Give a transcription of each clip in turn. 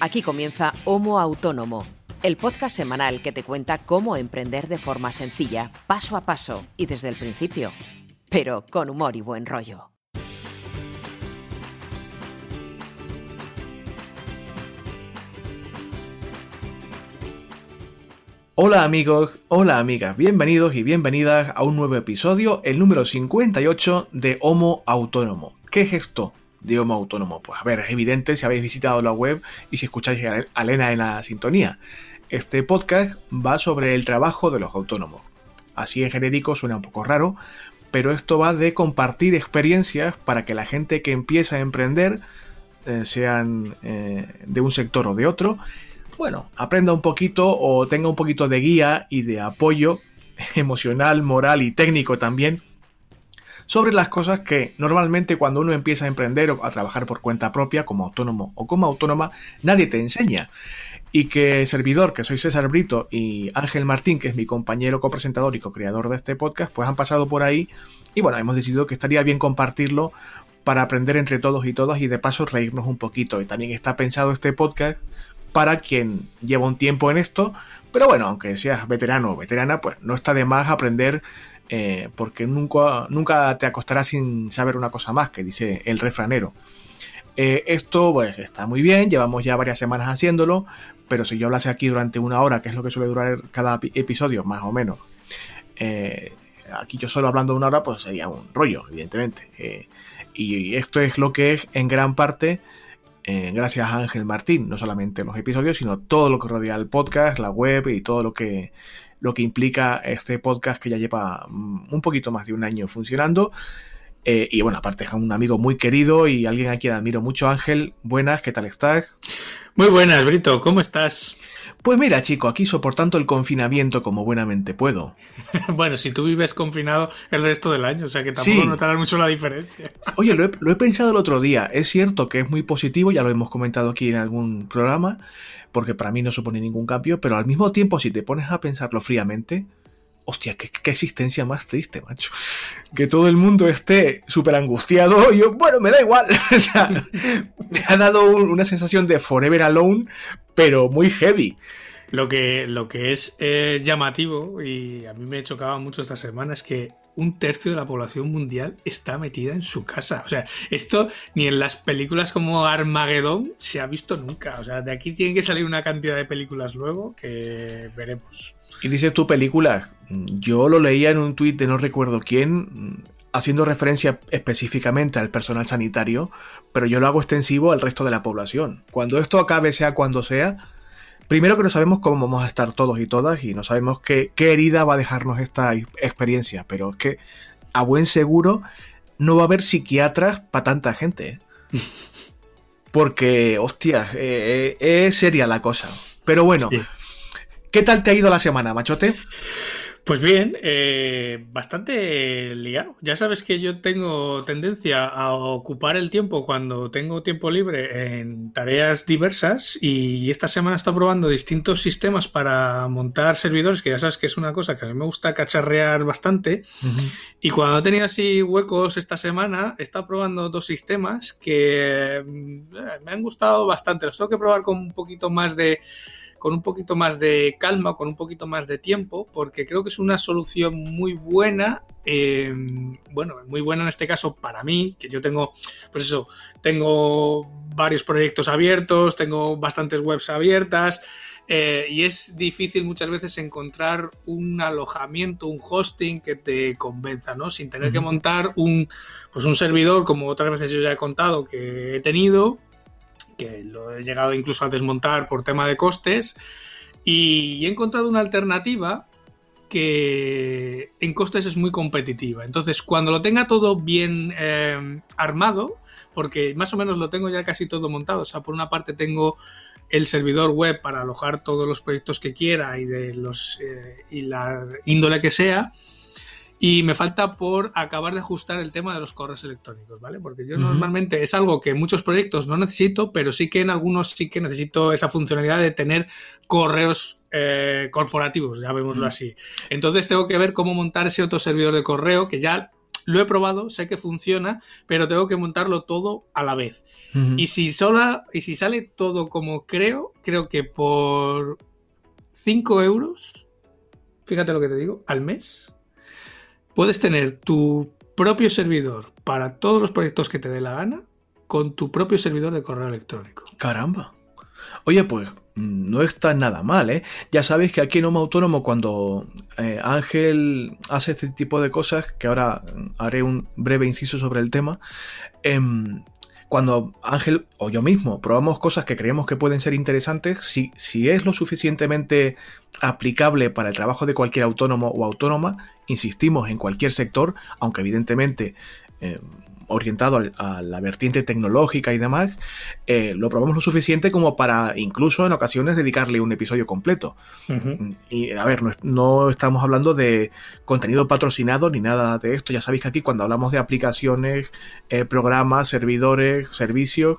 Aquí comienza Homo Autónomo, el podcast semanal que te cuenta cómo emprender de forma sencilla, paso a paso y desde el principio, pero con humor y buen rollo. Hola amigos, hola amigas, bienvenidos y bienvenidas a un nuevo episodio, el número 58 de Homo Autónomo. ¿Qué es esto Homo Autónomo? Pues a ver, es evidente si habéis visitado la web y si escucháis a Elena en la sintonía. Este podcast va sobre el trabajo de los autónomos. Así en genérico suena un poco raro, pero esto va de compartir experiencias para que la gente que empieza a emprender, eh, sean eh, de un sector o de otro, bueno, aprenda un poquito o tenga un poquito de guía y de apoyo emocional, moral y técnico también sobre las cosas que normalmente cuando uno empieza a emprender o a trabajar por cuenta propia como autónomo o como autónoma nadie te enseña y que servidor, que soy César Brito y Ángel Martín, que es mi compañero copresentador y co-creador de este podcast, pues han pasado por ahí y bueno, hemos decidido que estaría bien compartirlo para aprender entre todos y todas y de paso reírnos un poquito. Y también está pensado este podcast para quien lleva un tiempo en esto, pero bueno, aunque seas veterano o veterana, pues no está de más aprender eh, porque nunca, nunca te acostarás sin saber una cosa más, que dice el refranero. Eh, esto pues está muy bien, llevamos ya varias semanas haciéndolo, pero si yo hablase aquí durante una hora, que es lo que suele durar cada episodio, más o menos, eh, aquí yo solo hablando una hora, pues sería un rollo, evidentemente. y esto es lo que es en gran parte gracias a Ángel Martín, no solamente los episodios, sino todo lo que rodea el podcast, la web y todo lo que, lo que implica este podcast que ya lleva mm, un poquito más de un año funcionando. Eh, y bueno, aparte es un amigo muy querido y alguien a quien admiro mucho, Ángel. Buenas, ¿qué tal estás? Muy buenas, Brito, ¿cómo estás? Pues mira, chico, aquí soportando el confinamiento como buenamente puedo. bueno, si tú vives confinado el resto del año, o sea que tampoco notarás mucho la diferencia. Oye, lo he, pensado el otro día. Es cierto que es muy positivo, ya lo hemos comentado aquí en algún programa, porque para mí no supone ningún cambio, pero al mismo tiempo, si te pones a pensarlo fríamente, hostia, qué, existencia más triste, macho. Que todo el mundo esté súper angustiado. Y yo, bueno, me da igual. o sea, me ha dado una sensación de forever alone, pero muy heavy. Lo que, lo que es eh, llamativo, y a mí me chocaba mucho esta semana, es que un tercio de la población mundial está metida en su casa. O sea, esto ni en las películas como Armageddon se ha visto nunca. O sea, de aquí tiene que salir una cantidad de películas luego que veremos. Y dices tu película, yo lo leía en un tuit de no recuerdo quién, haciendo referencia específicamente al personal sanitario, pero yo lo hago extensivo al resto de la población. Cuando esto acabe, sea cuando sea, primero que no sabemos cómo vamos a estar todos y todas y no sabemos qué, qué herida va a dejarnos esta experiencia, pero es que a buen seguro no va a haber psiquiatras para tanta gente. Porque, hostia, eh, eh, es seria la cosa. Pero bueno, ¿qué tal te ha ido la semana, machote? Pues bien, eh, bastante liado. Ya sabes que yo tengo tendencia a ocupar el tiempo cuando tengo tiempo libre en tareas diversas y esta semana he estado probando distintos sistemas para montar servidores, que ya sabes que es una cosa que a mí me gusta cacharrear bastante. Y cuando tenido así huecos esta semana, he estado probando dos sistemas que mm, me han gustado bastante. Los tengo que probar con un poquito más de con un poquito más de calma, con un poquito más de tiempo, porque creo que es una solución muy buena, em, bueno, muy buena en este caso para mí, que yo tengo, pues eso, tengo varios proyectos abiertos, tengo bastantes webs abiertas. Eh, y es difícil muchas veces encontrar un alojamiento, un hosting que te convenza, ¿no? Sin tener que montar un, pues un servidor, como otras veces yo ya he contado que he tenido, que lo he llegado incluso a desmontar por tema de costes, y he encontrado una alternativa que en costes es muy competitiva. Entonces, cuando lo tenga todo bien eh, armado, porque más o menos lo tengo ya casi todo montado, o sea, por una parte tengo el servidor web para alojar todos los proyectos que quiera y de los eh, y la índole que sea, y me falta por acabar de ajustar el tema de los correos electrónicos, ¿vale? Porque yo normalmente es algo que en muchos proyectos no necesito, pero sí que en algunos sí que necesito esa funcionalidad de tener correos eh, corporativos, ya vemoslo así. Entonces tengo que ver cómo montar ese otro servidor de correo que ya lo he probado, sé que funciona, pero tengo que montarlo todo a la vez. Y si sola, y si sale todo como creo, creo que por 5 euros, fíjate lo que te digo, al mes, puedes tener tu propio servidor para todos los proyectos que te dé la gana con tu propio servidor de correo electrónico. Caramba. Oye, pues no está nada mal, ¿eh? Ya sabéis que aquí en Homo Autónomo, cuando eh, Ángel hace este tipo de cosas, que ahora haré un breve inciso sobre el tema, em, cuando Ángel o yo mismo probamos cosas que creemos que pueden ser interesantes, si, es lo suficientemente aplicable para el trabajo de cualquier autónomo o autónoma, insistimos en cualquier sector, aunque evidentemente em, orientado a la vertiente tecnológica y demás, eh, lo probamos lo suficiente como para incluso en ocasiones dedicarle un episodio completo. Y a ver, no, estamos hablando de contenido patrocinado ni nada de esto. Ya sabéis que aquí cuando hablamos de aplicaciones, eh, programas, servidores, servicios,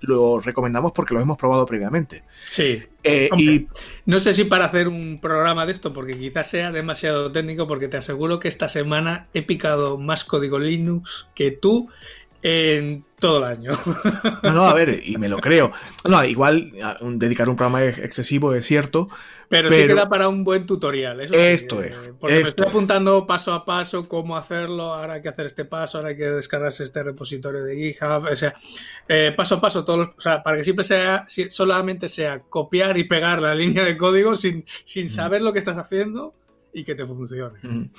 lo recomendamos porque lo hemos probado previamente. Sí. Eh, y no sé si para hacer un programa de esto, porque quizás sea demasiado técnico, porque te aseguro que esta semana he picado más código Linux que tú en todo el año. No, no, a ver, y me lo creo. No, igual dedicar un programa excesivo es cierto. Pero, sí queda para un buen tutorial. esto es. Porque me estoy apuntando paso a paso cómo hacerlo. Ahora hay que hacer este paso, ahora hay que descargarse este repositorio de GitHub. O sea, eh, paso a paso, todos o sea, para que siempre sea, solamente sea copiar y pegar la línea de código sin, sin mm. saber lo que estás haciendo y que te funcione. Mm.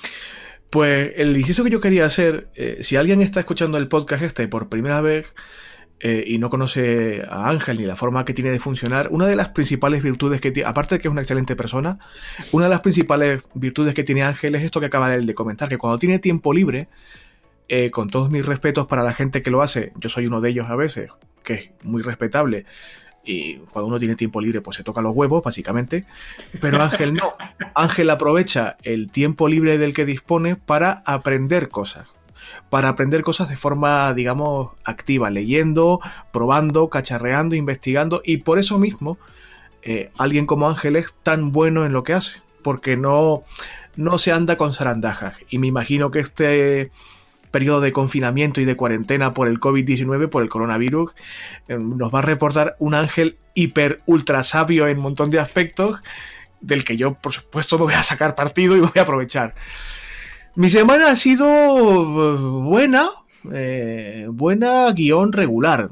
Pues el inciso que yo quería hacer, eh, si alguien está escuchando el podcast este por primera vez eh, y no conoce a Ángel ni la forma que tiene de funcionar, una de las principales virtudes que tiene, aparte de que es una excelente persona, una de las principales virtudes que tiene Ángel es esto que acaba de, comentar, que cuando tiene tiempo libre, eh, con todos mis respetos para la gente que lo hace, yo soy uno de ellos a veces, que es muy respetable, y cuando uno tiene tiempo libre pues se toca los huevos básicamente, pero Ángel no, Ángel aprovecha el tiempo libre del que dispone para aprender cosas, para aprender cosas de forma digamos activa, leyendo, probando, cacharreando, investigando. Y por eso mismo eh, alguien como Ángel es tan bueno en lo que hace, porque no, no se anda con zarandajas. Y me imagino que este periodo de confinamiento y de cuarentena por el COVID-19, por el coronavirus, eh, nos va a reportar un ángel hiper ultra sabio en un montón de aspectos, del que yo, por supuesto, me voy a sacar partido y voy a aprovechar. Mi semana ha sido eh, buena, eh, buena guion regular.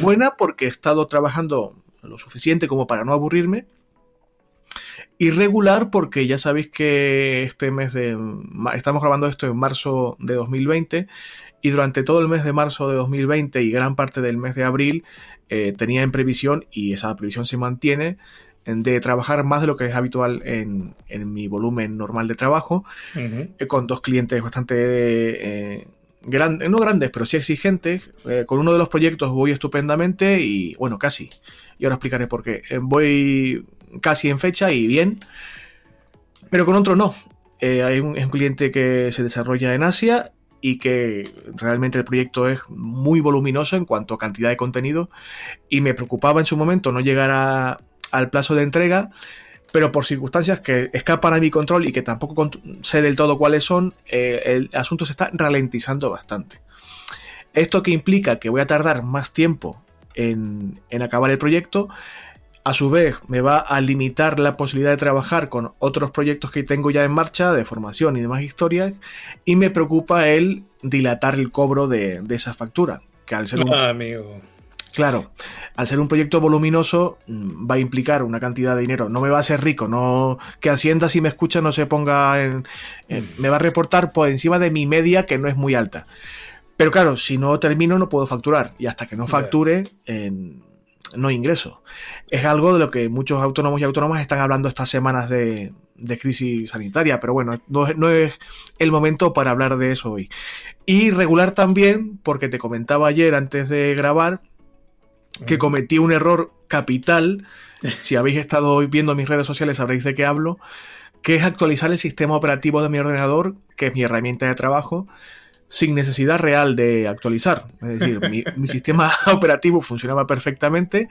Buena porque he estado trabajando lo suficiente como para no aburrirme Irregular porque ya sabéis que este mes de... Estamos grabando esto en marzo de 2020 y durante todo el mes de marzo de 2020 y gran parte del mes de abril eh, tenía en previsión, y esa previsión se mantiene, de trabajar más de lo que es habitual en, mi volumen normal de trabajo, eh, con dos clientes bastante eh, grandes, no grandes, pero sí exigentes. con uno de los proyectos voy estupendamente y, bueno, casi. Y ahora explicaré por qué. voy casi en fecha y bien, pero con otro no. Eh, hay un, cliente que se desarrolla en Asia y que realmente el proyecto es muy voluminoso en cuanto a cantidad de contenido y me preocupaba en su momento no llegar al plazo de entrega, pero por circunstancias que escapan a mi control y que tampoco sé del todo cuáles son, eh, el asunto se está ralentizando bastante. Esto que implica que voy a tardar más tiempo en, en acabar el proyecto, a su vez, me va a limitar la posibilidad de trabajar con otros proyectos que tengo ya en marcha, de formación y demás historias, y me preocupa el dilatar el cobro de, esa factura. Que al ser un... Ah, amigo. Claro, al ser un proyecto voluminoso mm, va a implicar una cantidad de dinero. No me va a ser rico, no que Hacienda si me escucha no se ponga en, me va a reportar por encima de mi media que no es muy alta. Pero claro, si no termino no puedo facturar y hasta que no facture en, no ingreso. Es algo de lo que muchos autónomos y autónomas están hablando estas semanas de, crisis sanitaria, pero bueno, no, es el momento para hablar de eso hoy. Y regular también, porque te comentaba ayer antes de grabar, que cometí un error capital, si habéis estado hoy viendo mis redes sociales sabréis de qué hablo, que es actualizar el sistema operativo de mi ordenador, que es mi herramienta de trabajo, sin necesidad real de actualizar. Es decir, mi, sistema operativo funcionaba perfectamente,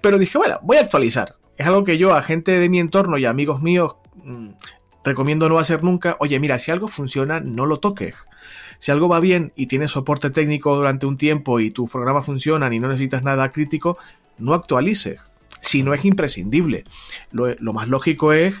pero dije, bueno, voy a actualizar. Es algo que yo a gente de mi entorno y amigos míos mm, recomiendo no hacer nunca. Oye, mira, si algo funciona, no lo toques. Si algo va bien y tienes soporte técnico durante un tiempo y tus programas funcionan y no necesitas nada crítico, no actualices. Si no es imprescindible. Lo, lo más lógico es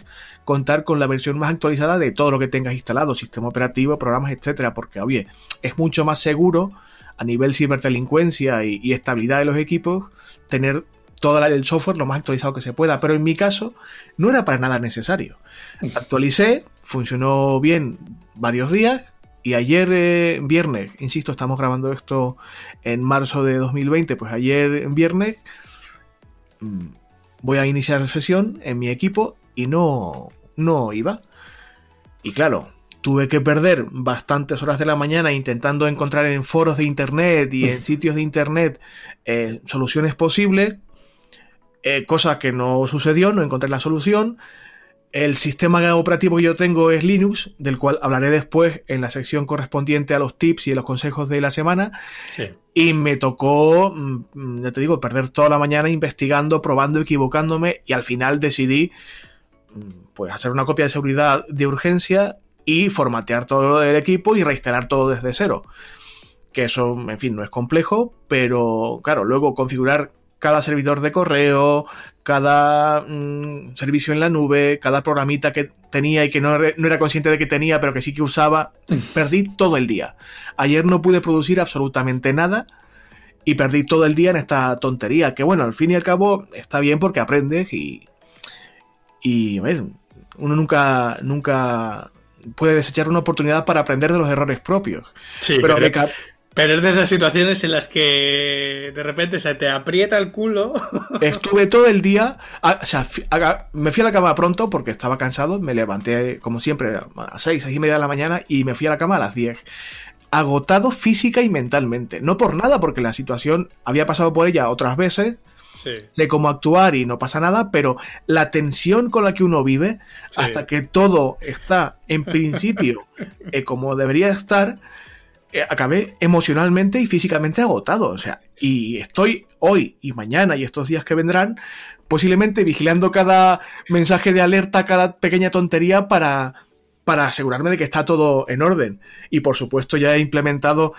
contar con la versión más actualizada de todo lo que tengas instalado, sistema operativo, programas, etcétera, porque oye, es mucho más seguro a nivel ciberdelincuencia y, y estabilidad de los equipos tener todo el software lo más actualizado que se pueda, pero en mi caso no era para nada necesario. Actualicé, funcionó bien varios días y ayer eh, viernes, insisto, estamos grabando esto en marzo de 2020, pues ayer viernes mm, voy a iniciar sesión en mi equipo y no no iba. Y claro, tuve que perder bastantes horas de la mañana intentando encontrar en foros de internet y en sitios de internet eh, soluciones posibles, eh, cosa que no sucedió, no encontré la solución. El sistema operativo que yo tengo es Linux, del cual hablaré después en la sección correspondiente a los tips y los consejos de la semana. Sí. Y me tocó, mm, ya te digo, perder toda la mañana investigando, probando, equivocándome y al final decidí pues hacer una copia de seguridad de urgencia y formatear todo el equipo y reinstalar todo desde cero. Que eso, en fin, no es complejo, pero claro, luego configurar cada servidor de correo, cada mm, servicio en la nube, cada programita que tenía y que no, no, era consciente de que tenía, pero que sí que usaba, perdí todo el día. Ayer no pude producir absolutamente nada y perdí todo el día en esta tontería, que bueno, al fin y al cabo está bien porque aprendes y, y, a ver, uno nunca, nunca puede desechar una oportunidad para aprender de los errores propios. Sí, pero, pero, es de esas situaciones en las que de repente se te aprieta el culo. Estuve todo el día, o sea, me fui a la cama pronto porque estaba cansado, me levanté como siempre a las 6, 6 y media de la mañana y me fui a la cama a las 10 agotado física y mentalmente. No por nada, porque la situación había pasado por ella otras veces de cómo actuar y no pasa nada, pero la tensión con la que uno vive, hasta que todo está en principio eh, como debería estar, eh, acabé emocionalmente y físicamente agotado. O sea, y estoy hoy y mañana y estos días que vendrán, posiblemente vigilando cada mensaje de alerta, cada pequeña tontería para, para asegurarme de que está todo en orden. Y por supuesto ya he implementado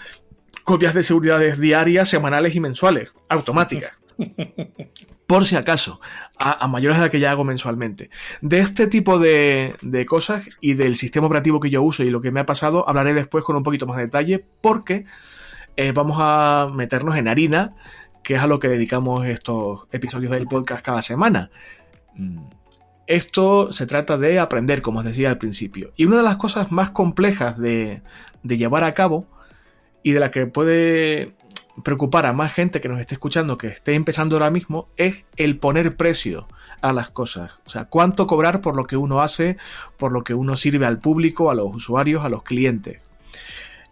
copias de seguridad diarias, semanales y mensuales, automáticas. Por si acaso, a, mayores de la que ya hago mensualmente. De este tipo de, cosas y del sistema operativo que yo uso y lo que me ha pasado, hablaré después con un poquito más de detalle porque eh, vamos a meternos en harina, que es a lo que dedicamos estos episodios del podcast cada semana. Mm, esto se trata de aprender, como os decía al principio. Y una de las cosas más complejas de, de llevar a cabo y de la que puede preocupar a más gente que nos esté escuchando, que esté empezando ahora mismo, es el poner precio a las cosas. O sea, cuánto cobrar por lo que uno hace, por lo que uno sirve al público, a los usuarios, a los clientes.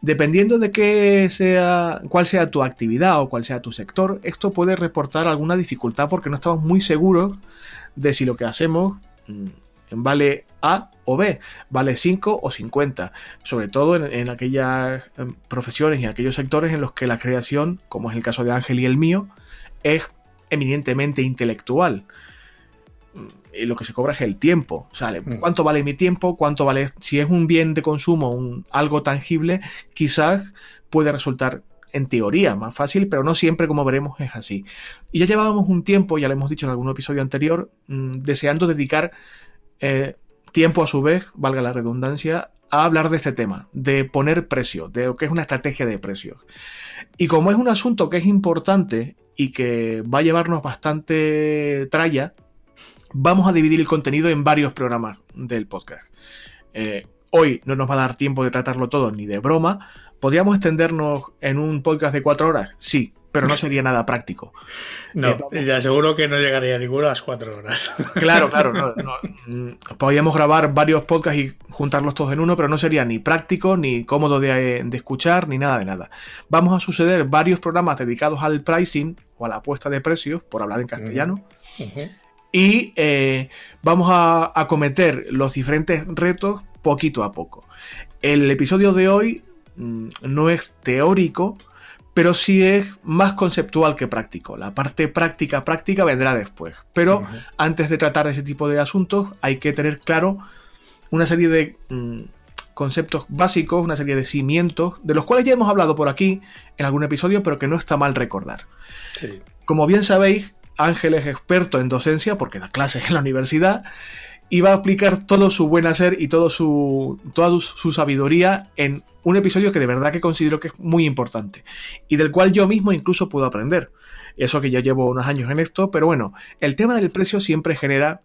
Dependiendo de qué sea, cuál sea tu actividad o cuál sea tu sector, esto puede reportar alguna dificultad porque no estamos muy seguros de si lo que hacemos mm, vale A o B, vale 5 o 50, sobre todo en, aquellas em, profesiones y en aquellos sectores en los que la creación, como es el caso de Ángel y el mío, es eminentemente intelectual. Y lo que se cobra es el tiempo. ¿sale? Mm. ¿Cuánto vale mi tiempo? ¿Cuánto vale? Si es un bien de consumo, un, algo tangible, quizás puede resultar en teoría más fácil, pero no siempre, como veremos, es así. Y ya llevábamos un tiempo, ya lo hemos dicho en algún episodio anterior, mm, deseando dedicar eh, tiempo a su vez, valga la redundancia, a hablar de este tema, de poner precio, de lo que es una estrategia de precios. Y como es un asunto que es importante y que va a llevarnos bastante tralla, vamos a dividir el contenido en varios programas del podcast. Eh, hoy no nos va a dar tiempo de tratarlo todo ni de broma. ¿Podríamos extendernos en un podcast de cuatro horas? Sí, pero no sería nada práctico. No, eh, ya seguro que no llegaría a ninguno a las cuatro horas. Claro, claro. No, mm, podríamos grabar varios podcasts y juntarlos todos en uno, pero no sería ni práctico, ni cómodo de, escuchar, ni nada de nada. Vamos a suceder varios programas dedicados al pricing o a la apuesta de precios, por hablar en castellano. Y eh, vamos a acometer los diferentes retos poquito a poco. El episodio de hoy mm, no es teórico, pero sí es más conceptual que práctico. La parte práctica, práctica vendrá después. Pero antes de tratar ese tipo de asuntos hay que tener claro una serie de mm, conceptos básicos, una serie de cimientos, de los cuales ya hemos hablado por aquí en algún episodio, pero que no está mal recordar. Como bien sabéis, Ángel es experto en docencia porque da clases en la universidad y va a aplicar todo su buen hacer y todo su, toda su, sabiduría en un episodio que de verdad que considero que es muy importante y del cual yo mismo incluso puedo aprender. Eso que ya llevo unos años en esto, pero bueno, el tema del precio siempre genera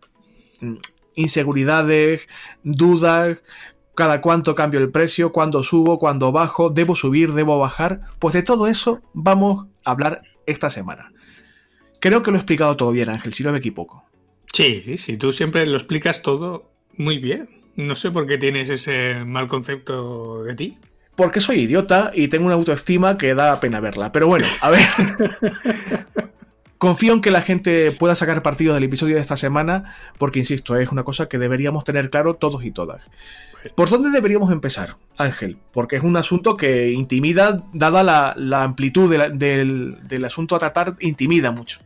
mm, inseguridades, dudas, cada cuánto cambio el precio, cuándo subo, cuándo bajo, debo subir, debo bajar. Pues de todo eso vamos a hablar esta semana. Creo que lo he explicado todo bien, Ángel, si no me equivoco. Sí, sí, tú siempre lo explicas todo muy bien. No sé por qué tienes ese mal concepto de ti. Porque soy idiota y tengo una autoestima que da pena verla. Pero bueno, a ver. Confío en que la gente pueda sacar partido del episodio de esta semana, porque insisto, es una cosa que deberíamos tener claro todos y todas. ¿Por dónde deberíamos empezar, Ángel? Porque es un asunto que intimida, dada la, amplitud del, del asunto a tratar, intimida mucho.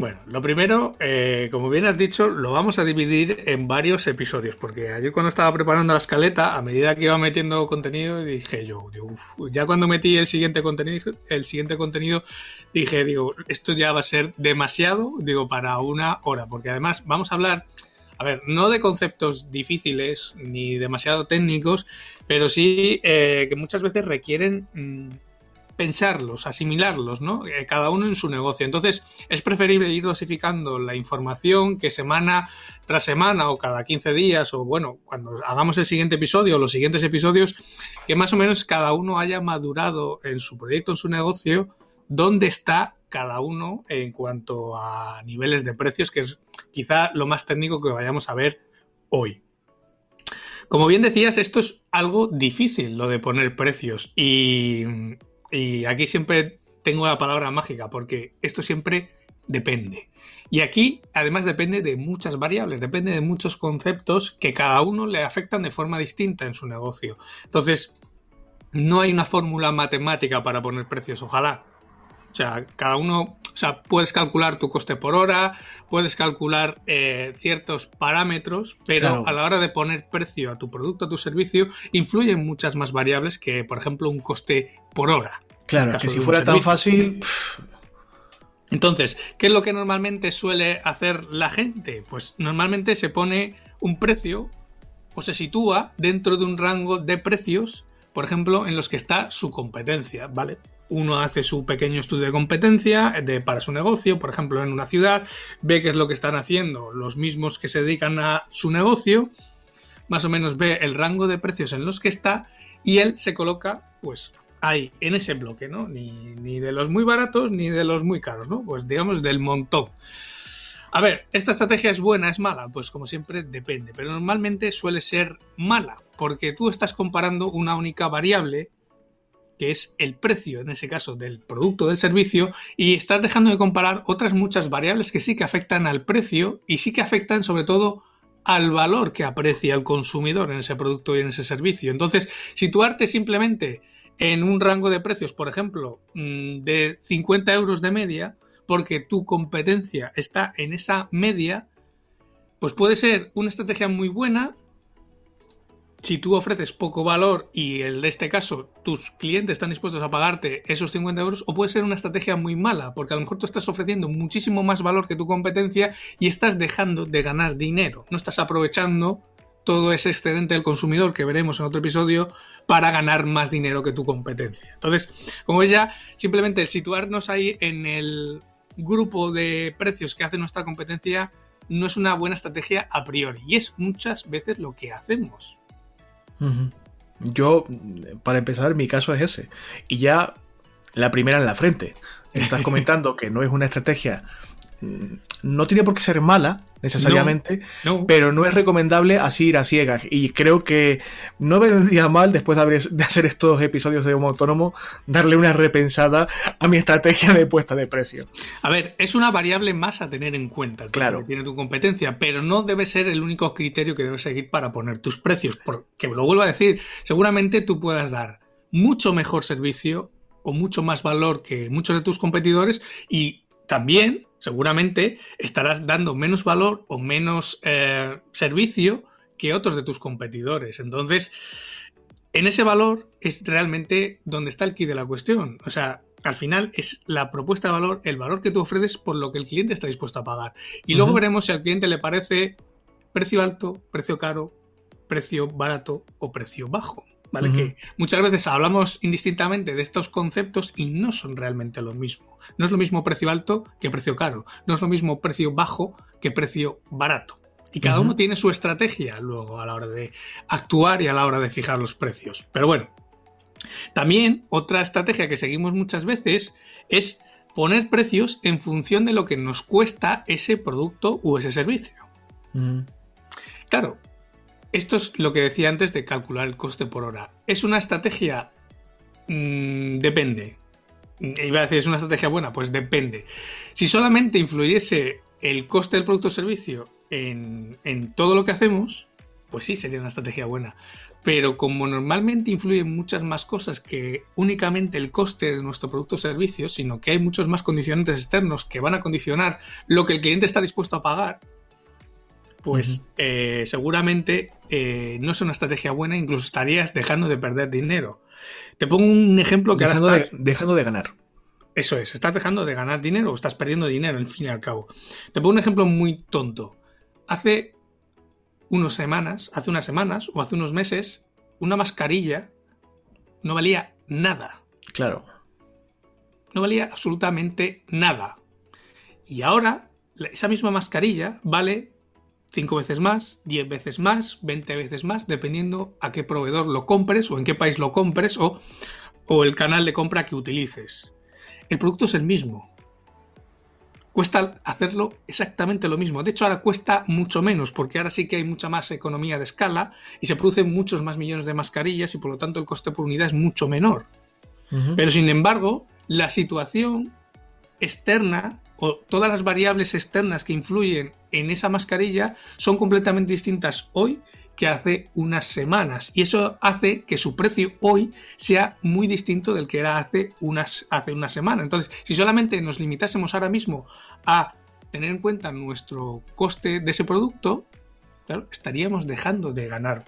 Bueno, lo primero, eh, como bien has dicho, lo vamos a dividir en varios episodios, porque ayer cuando estaba preparando la escaleta, a medida que iba metiendo contenido, dije yo, ya cuando metí el siguiente contenido, el siguiente contenido, dije, digo, esto ya va a ser demasiado, digo, para una hora, porque además vamos a hablar, a ver, no de conceptos difíciles ni demasiado técnicos, pero sí eh, que muchas veces requieren mm, pensarlos, asimilarlos, ¿no? Eh, cada uno en su negocio. Entonces, es preferible ir dosificando la información que semana tras semana o cada 15 días o bueno, cuando hagamos el siguiente episodio o los siguientes episodios, que más o menos cada uno haya madurado en su proyecto, en su negocio, dónde está cada uno en cuanto a niveles de precios, que es quizá lo más técnico que vayamos a ver hoy. Como bien decías, esto es algo difícil, lo de poner precios. Y, y aquí siempre tengo la palabra mágica, porque esto siempre depende. Y aquí, además, depende de muchas variables, depende de muchos conceptos que cada uno le afectan de forma distinta en su negocio. Entonces, no hay una fórmula matemática para poner precios, ojalá. O sea, cada uno, o sea, puedes calcular tu coste por hora, puedes calcular eh, ciertos parámetros, pero a la hora de poner precio a tu producto, a tu servicio, influyen muchas más variables que, por ejemplo, un coste por hora. Claro, que si fuera tan fácil. Entonces, ¿qué es lo que normalmente suele hacer la gente? Pues normalmente se pone un precio o se sitúa dentro de un rango de precios, por ejemplo, en los que está su competencia, ¿vale? uno hace su pequeño estudio de competencia de, para su negocio, por ejemplo, en una ciudad, ve qué es lo que están haciendo los mismos que se dedican a su negocio, más o menos ve el rango de precios en los que está y él se coloca, pues, ahí, en ese bloque, ¿no? Ni, ni de los muy baratos ni de los muy caros, ¿no? Pues digamos del montón. A ver, ¿esta estrategia es buena, es mala? Pues como siempre depende, pero normalmente suele ser mala, porque tú estás comparando una única variable que es el precio, en ese caso, del producto o del servicio, y estás dejando de comparar otras muchas variables que sí que afectan al precio y sí que afectan sobre todo al valor que aprecia el consumidor en ese producto y en ese servicio. Entonces, situarte simplemente en un rango de precios, por ejemplo, mm, de 50 euros de media, porque tu competencia está en esa media, pues puede ser una estrategia muy buena. Si tú ofreces poco valor y en este caso tus clientes están dispuestos a pagarte esos 50 euros, o puede ser una estrategia muy mala, porque a lo mejor tú estás ofreciendo muchísimo más valor que tu competencia y estás dejando de ganar dinero, no estás aprovechando todo ese excedente del consumidor que veremos en otro episodio para ganar más dinero que tu competencia. Entonces, como ves ya, simplemente el situarnos ahí en el grupo de precios que hace nuestra competencia no es una buena estrategia a priori y es muchas veces lo que hacemos. Yo, para empezar, mi caso es ese. Y ya la primera en la frente. Estás comentando que no es una estrategia mm, no tiene por qué ser mala necesariamente, pero no es recomendable así ir a ciegas. Y creo que no vendría mal, después de, hacer estos episodios de Homo Autónomo, darle una repensada a mi estrategia de puesta de precio. A ver, es una variable más a tener en cuenta, claro. que tiene tu competencia, pero no debe ser el único criterio que debes seguir para poner tus precios, porque lo vuelvo a decir, seguramente tú puedas dar mucho mejor servicio o mucho más valor que muchos de tus competidores y también seguramente estarás dando menos valor o menos eh, servicio que otros de tus competidores. Entonces, en ese valor es realmente donde está el key de la cuestión. O sea, al final es la propuesta de valor, el valor que tú ofreces por lo que el cliente está dispuesto a pagar. Y luego veremos si al cliente le parece precio alto, precio caro, precio barato o precio bajo. ¿Vale? Que muchas veces hablamos indistintamente de estos conceptos y no son realmente lo mismo. No es lo mismo precio alto que precio caro. No es lo mismo precio bajo que precio barato. Y cada uno tiene su estrategia luego a la hora de actuar y a la hora de fijar los precios. Pero bueno, también otra estrategia que seguimos muchas veces es poner precios en función de lo que nos cuesta ese producto o ese servicio. Claro, esto es lo que decía antes de calcular el coste por hora. Es una estrategia... Mm, depende. Iba a decir, ¿es una estrategia buena? Pues depende. Si solamente influyese el coste del producto o servicio en, en todo lo que hacemos, pues sí, sería una estrategia buena. Pero como normalmente influyen muchas más cosas que únicamente el coste de nuestro producto o servicio, sino que hay muchos más condicionantes externos que van a condicionar lo que el cliente está dispuesto a pagar, pues eh, seguramente eh, no es una estrategia buena, incluso estarías dejando de perder dinero. Te pongo un ejemplo que dejando ahora está... dejando de ganar. Eso es, estás dejando de ganar dinero o estás perdiendo dinero, al fin y al cabo. Te pongo un ejemplo muy tonto. Hace unas semanas, hace unas semanas o hace unos meses, una mascarilla no valía nada. Claro. No valía absolutamente nada. Y ahora, esa misma mascarilla vale 5 veces más, 10 veces más, 20 veces más, dependiendo a qué proveedor lo compres o en qué país lo compres o, o el canal de compra que utilices. El producto es el mismo. Cuesta hacerlo exactamente lo mismo. De hecho, ahora cuesta mucho menos, porque ahora sí que hay mucha más economía de escala y se producen muchos más millones de mascarillas y por lo tanto el coste por unidad es mucho menor. Pero sin embargo, la situación externa o todas las variables externas que influyen en esa mascarilla son completamente distintas hoy que hace unas semanas. Y eso hace que su precio hoy sea muy distinto del que era hace, unas, hace una semana. Entonces, si solamente nos limitásemos ahora mismo a tener en cuenta nuestro coste de ese producto, claro, estaríamos dejando de ganar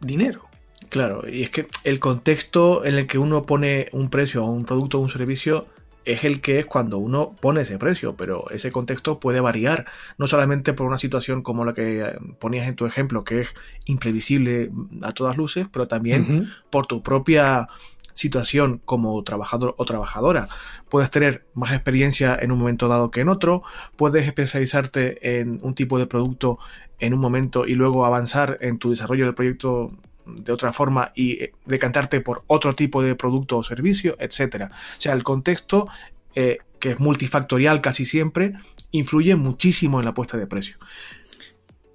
dinero. Claro, y es que el contexto en el que uno pone un precio a un producto o un servicio es el que es cuando uno pone ese precio, pero ese contexto puede variar, no solamente por una situación como la que eh, ponías en tu ejemplo, que es imprevisible a todas luces, pero también por tu propia situación como trabajador o trabajadora. Puedes tener más experiencia en un momento dado que en otro, puedes especializarte en un tipo de producto en un momento y luego avanzar en tu desarrollo del proyecto de otra forma y eh, decantarte por otro tipo de producto o servicio, etcétera. O sea, el contexto, eh, que es multifactorial casi siempre, influye muchísimo en la puesta de precio.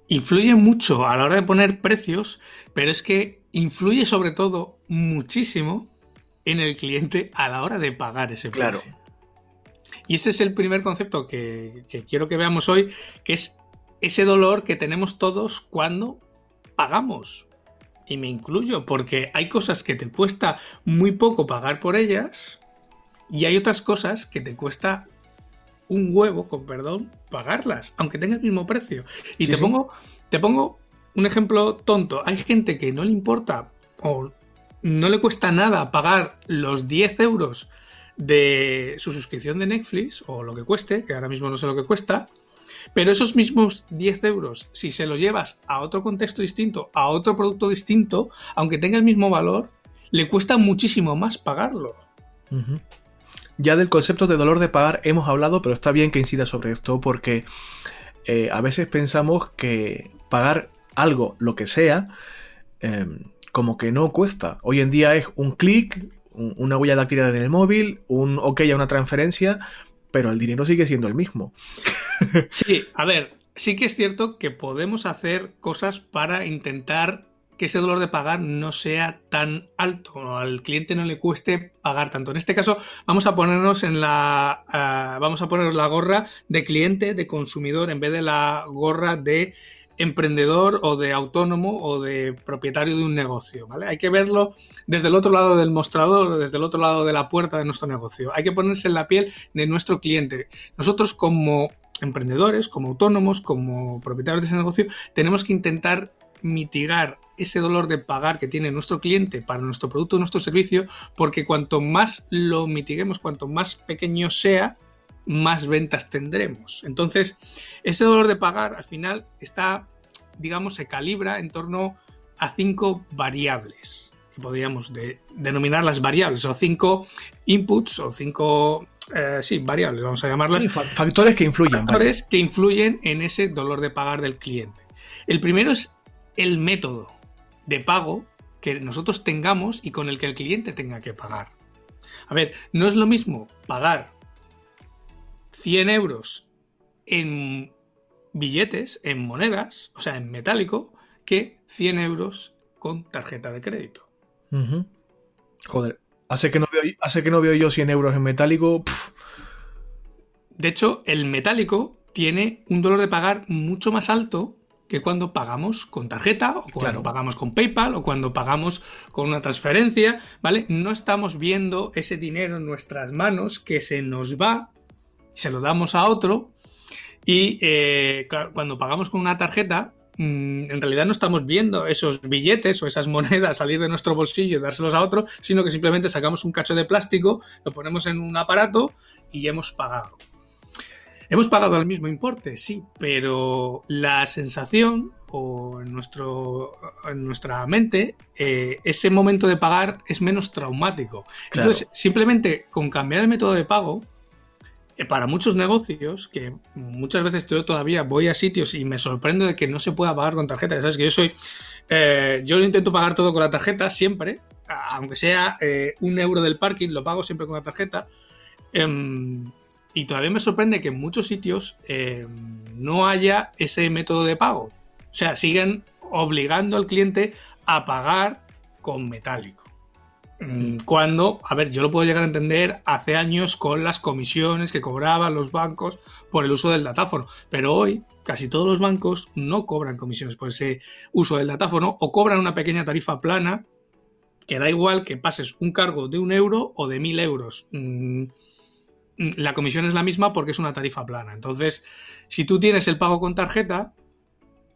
Influye mucho a la hora de poner precios, pero es que influye sobre todo muchísimo en el cliente a la hora de pagar ese precio. Claro. Y ese es el primer concepto que, que quiero que veamos hoy, que es ese dolor que tenemos todos cuando pagamos y me incluyo, porque hay cosas que te cuesta muy poco pagar por ellas y hay otras cosas que te cuesta un huevo, con perdón, pagarlas, aunque tenga el mismo precio. Y te, Pongo, te pongo un ejemplo tonto. Hay gente que no le importa o no le cuesta nada pagar los 10 euros de su suscripción de Netflix o lo que cueste, que ahora mismo no sé lo que cuesta, pero esos mismos 10 euros, si se los llevas a otro contexto distinto, a otro producto distinto, aunque tenga el mismo valor, le cuesta muchísimo más pagarlo. Ya del concepto de dolor de pagar hemos hablado, pero está bien que incida sobre esto porque eh, a veces pensamos que pagar algo, lo que sea, em, como que no cuesta. Hoy en día es un clic, una huella dactilar en el móvil, un ok a una transferencia, pero el dinero sigue siendo el mismo. Sí, a ver, sí que es cierto que podemos hacer cosas para intentar que ese dolor de pagar no sea tan alto, o al cliente no le cueste pagar tanto. En este caso, vamos a ponernos en la. Uh, vamos a poner la gorra de cliente, de consumidor, en vez de la gorra de emprendedor o de autónomo o de propietario de un negocio, ¿vale? Hay que verlo desde el otro lado del mostrador, desde el otro lado de la puerta de nuestro negocio. Hay que ponerse en la piel de nuestro cliente. Nosotros como emprendedores, como autónomos, como propietarios de ese negocio, tenemos que intentar mitigar ese dolor de pagar que tiene nuestro cliente para nuestro producto o nuestro servicio, porque cuanto más lo mitiguemos, cuanto más pequeño sea, más ventas tendremos. Entonces, ese dolor de pagar al final está, digamos, se calibra en torno a cinco variables, que podríamos denominar las variables, o cinco inputs, o cinco, eh, sí, variables, vamos a llamarlas. factores que influyen. Factores que influyen en ese dolor de pagar del cliente. El primero es el método de pago que nosotros tengamos y con el que el cliente tenga que pagar. A ver, no es lo mismo pagar 100 euros en billetes, en monedas, o sea, en metálico, que 100 euros con tarjeta de crédito. Joder, hace que, no veo, hace que no veo yo 100 euros en metálico. De hecho, el metálico tiene un dolor de pagar mucho más alto que cuando pagamos con tarjeta o cuando pagamos con PayPal o cuando pagamos con una transferencia, ¿vale? No estamos viendo ese dinero en nuestras manos que se nos va, se lo damos a otro y eh, cuando pagamos con una tarjeta, mm, en realidad no estamos viendo esos billetes o esas monedas salir de nuestro bolsillo y dárselos a otro, sino que simplemente sacamos un cacho de plástico, lo ponemos en un aparato y ya hemos pagado. Hemos pagado el mismo importe, sí, pero la sensación o en, nuestro, en nuestra mente, eh, ese momento de pagar es menos traumático. Entonces, simplemente con cambiar el método de pago, para muchos negocios, que muchas veces yo todavía voy a sitios y me sorprendo de que no se pueda pagar con tarjeta. Sabes que yo soy. Eh, yo intento pagar todo con la tarjeta siempre, aunque sea un euro del parking, lo pago siempre con la tarjeta. Em, y todavía me sorprende que en muchos sitios eh, no haya ese método de pago. O sea, siguen obligando al cliente a pagar con metálico. Mm, cuando, a ver, yo lo puedo llegar a entender hace años con las comisiones que cobraban los bancos por el uso del datáfono, pero hoy casi todos los bancos no cobran comisiones por ese uso del datáfono o cobran una pequeña tarifa plana que da igual que pases un cargo de un euro o de mil euros. Mm, Mm, la comisión es la misma porque es una tarifa plana. Entonces, si tú tienes el pago con tarjeta,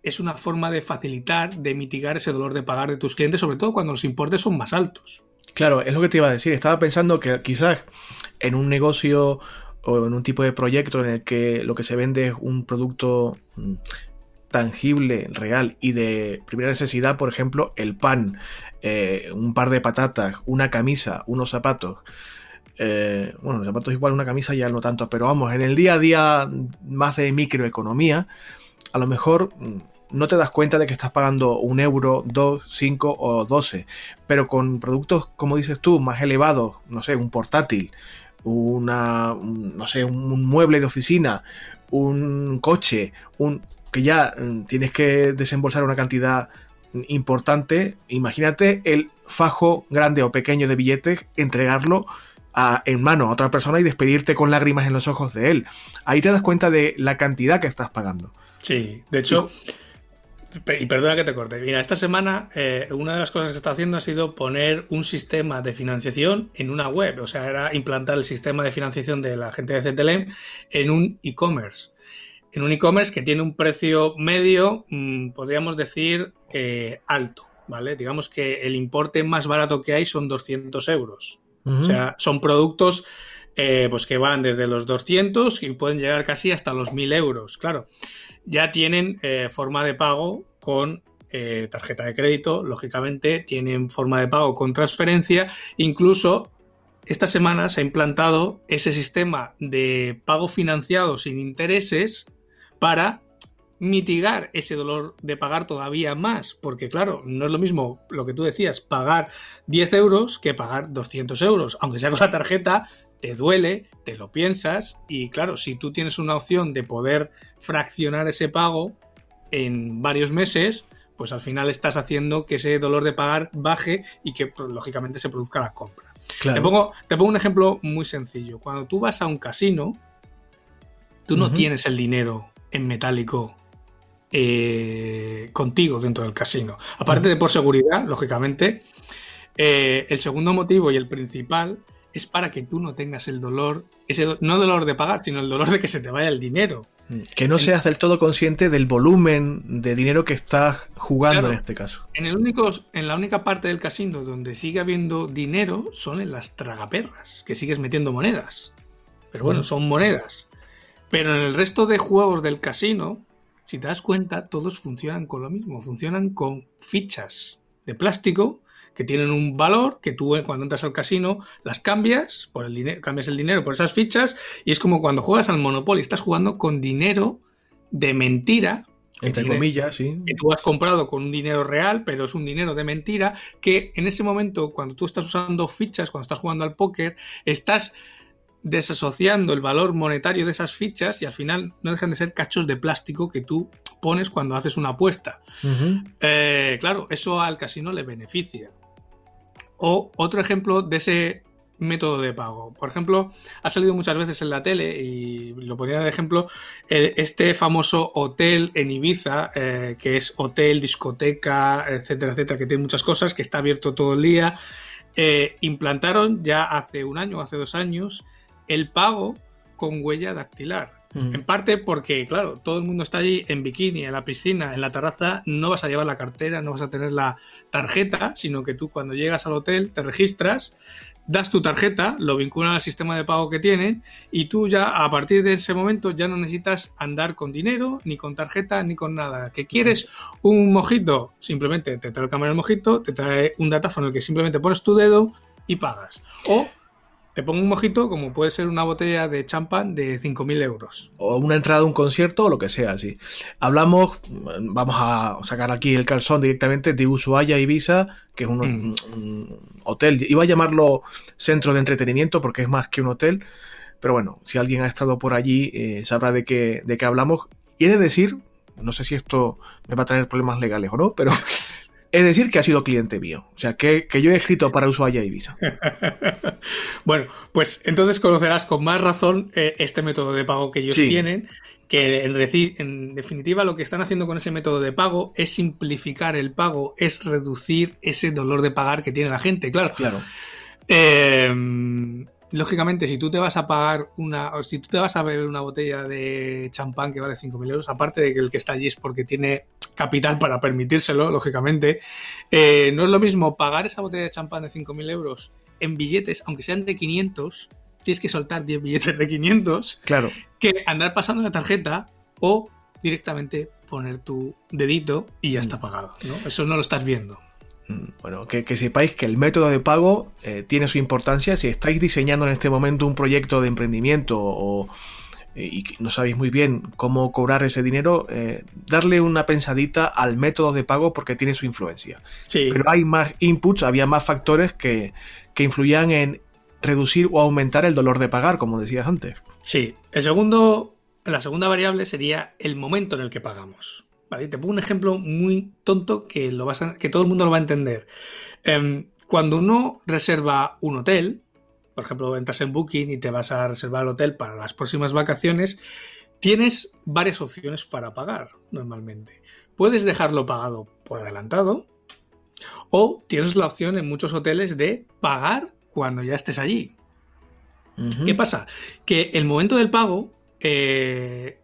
es una forma de facilitar, de mitigar ese dolor de pagar de tus clientes, sobre todo cuando los importes son más altos. Claro, es lo que te iba a decir. Estaba pensando que quizás en un negocio o en un tipo de proyecto en el que lo que se vende es un producto mm, tangible, real y de primera necesidad, por ejemplo, el pan, eh, un par de patatas, una camisa, unos zapatos. Eh, bueno, los zapatos igual, una camisa ya no tanto, pero vamos, en el día a día más de microeconomía, a lo mejor mm, no te das cuenta de que estás pagando un euro, dos, cinco o doce, pero con productos, como dices tú, más elevados, no sé, un portátil, una, no sé, un mueble de oficina, un coche, un que ya mm, tienes que desembolsar una cantidad importante, imagínate el fajo grande o pequeño de billetes, entregarlo en mano a otra persona y despedirte con lágrimas en los ojos de él. Ahí te das cuenta de la cantidad que estás pagando. Sí, de hecho, y perdona que te corte. Mira, esta semana eh, una de las cosas que está haciendo ha sido poner un sistema de financiación en una web. O sea, era implantar el sistema de financiación de la gente de CTLM en un e-commerce. En un e-commerce que tiene un precio medio, mm, podríamos decir, eh, alto. ¿Vale? Digamos que el importe más barato que hay son 200 euros. O sea, son productos eh, pues que van desde los 200 y pueden llegar casi hasta los 1000 euros. Claro, ya tienen eh, forma de pago con eh, tarjeta de crédito, lógicamente tienen forma de pago con transferencia, incluso esta semana se ha implantado ese sistema de pago financiado sin intereses para mitigar ese dolor de pagar todavía más, porque claro, no es lo mismo lo que tú decías, pagar 10 euros que pagar 200 euros, aunque sea con la tarjeta, te duele, te lo piensas y claro, si tú tienes una opción de poder fraccionar ese pago en varios meses, pues al final estás haciendo que ese dolor de pagar baje y que pues, lógicamente se produzca la compra. Te, pongo, te pongo un ejemplo muy sencillo. Cuando tú vas a un casino, tú no tienes el dinero en metálico eh, contigo dentro del casino. Aparte de por seguridad, lógicamente, eh, el segundo motivo y el principal es para que tú no tengas el dolor, ese no dolor de pagar, sino el dolor de que se te vaya el dinero. Que no seas del todo consciente del volumen de dinero que estás jugando en este caso. En, el único, en la única parte del casino donde sigue habiendo dinero son en las tragaperras, que sigues metiendo monedas. Pero bueno, son monedas. Pero en el resto de juegos del casino, si te das cuenta, todos funcionan con lo mismo. Funcionan con fichas de plástico que tienen un valor que tú eh, cuando entras al casino las cambias por el dinero, cambias el dinero por esas fichas y es como cuando juegas al Monopoly, estás jugando con dinero de mentira. Entre comillas, sí. Que tú has comprado con un dinero real, pero es un dinero de mentira que en ese momento, cuando tú estás usando fichas, cuando estás jugando al póker, estás desasociando el valor monetario de esas fichas y al final no dejan de ser cachos de plástico que tú pones cuando haces una apuesta. Eh, claro, eso al casino le beneficia. O otro ejemplo de ese método de pago. Por ejemplo, ha salido muchas veces en la tele y lo ponía de ejemplo este famoso hotel en Ibiza, eh, que es hotel, discoteca, etcétera, etcétera, que tiene muchas cosas, que está abierto todo el día. Eh, implantaron ya hace un año, hace dos años, el pago con huella dactilar. En parte porque, claro, todo el mundo está allí en bikini, en la piscina, en la terraza, no vas a llevar la cartera, no vas a tener la tarjeta, sino que tú cuando llegas al hotel te registras, das tu tarjeta, lo vinculan al sistema de pago que tienen y tú ya a partir de ese momento ya no necesitas andar con dinero, ni con tarjeta, ni con nada. ¿Que quieres un mojito? Simplemente te trae el cámara el mojito, te trae un datáfono en el que simplemente pones tu dedo y pagas. O te pongo un mojito como puede ser una botella de champán de 5.000 euros. O una entrada a un concierto o lo que sea, sí. Hablamos, vamos a sacar aquí el calzón directamente de Ushuaia Ibiza, que es un, mm. hotel. Iba a llamarlo centro de entretenimiento porque es más que un hotel. Pero bueno, si alguien ha estado por allí, eh, sabrá de qué, de qué hablamos. Y he de decir, no sé si esto me va a traer problemas legales o no, pero es decir que ha sido cliente mío. O sea, que, yo he escrito para Ushuaia Ibiza. bueno, pues entonces conocerás con más razón eh, este método de pago que ellos tienen, que en, definitiva lo que están haciendo con ese método de pago es simplificar el pago, es reducir ese dolor de pagar que tiene la gente, claro. Claro. Em, lógicamente, si tú te vas a pagar una, o si tú te vas a beber una botella de champán que vale 5.000 euros, aparte de que el que está allí es porque tiene capital para permitírselo, lógicamente. Eh, no es lo mismo pagar esa botella de champán de 5.000 euros en billetes, aunque sean de 500, tienes que soltar 10 billetes de 500, claro. que andar pasando la tarjeta o directamente poner tu dedito y ya está mm. pagado. Eso no lo estás viendo. Mm, bueno, que, sepáis que el método de pago eh, tiene su importancia. Si estáis diseñando en este momento un proyecto de emprendimiento o, eh, y no sabéis muy bien cómo cobrar ese dinero, eh, darle una pensadita al método de pago porque tiene su influencia. Pero hay más inputs, había más factores que, que influían en reducir o aumentar el dolor de pagar, como decías antes. Sí, el segundo, la segunda variable sería el momento en el que pagamos. ¿Vale? Te pongo un ejemplo muy tonto que, lo vas que todo el mundo lo va a entender. Em, cuando uno reserva un hotel, por ejemplo, entras en Booking y te vas a reservar el hotel para las próximas vacaciones, tienes varias opciones para pagar normalmente. Puedes dejarlo pagado por adelantado o tienes la opción en muchos hoteles de pagar cuando ya estés allí. ¿Qué pasa? Que el momento del pago eh,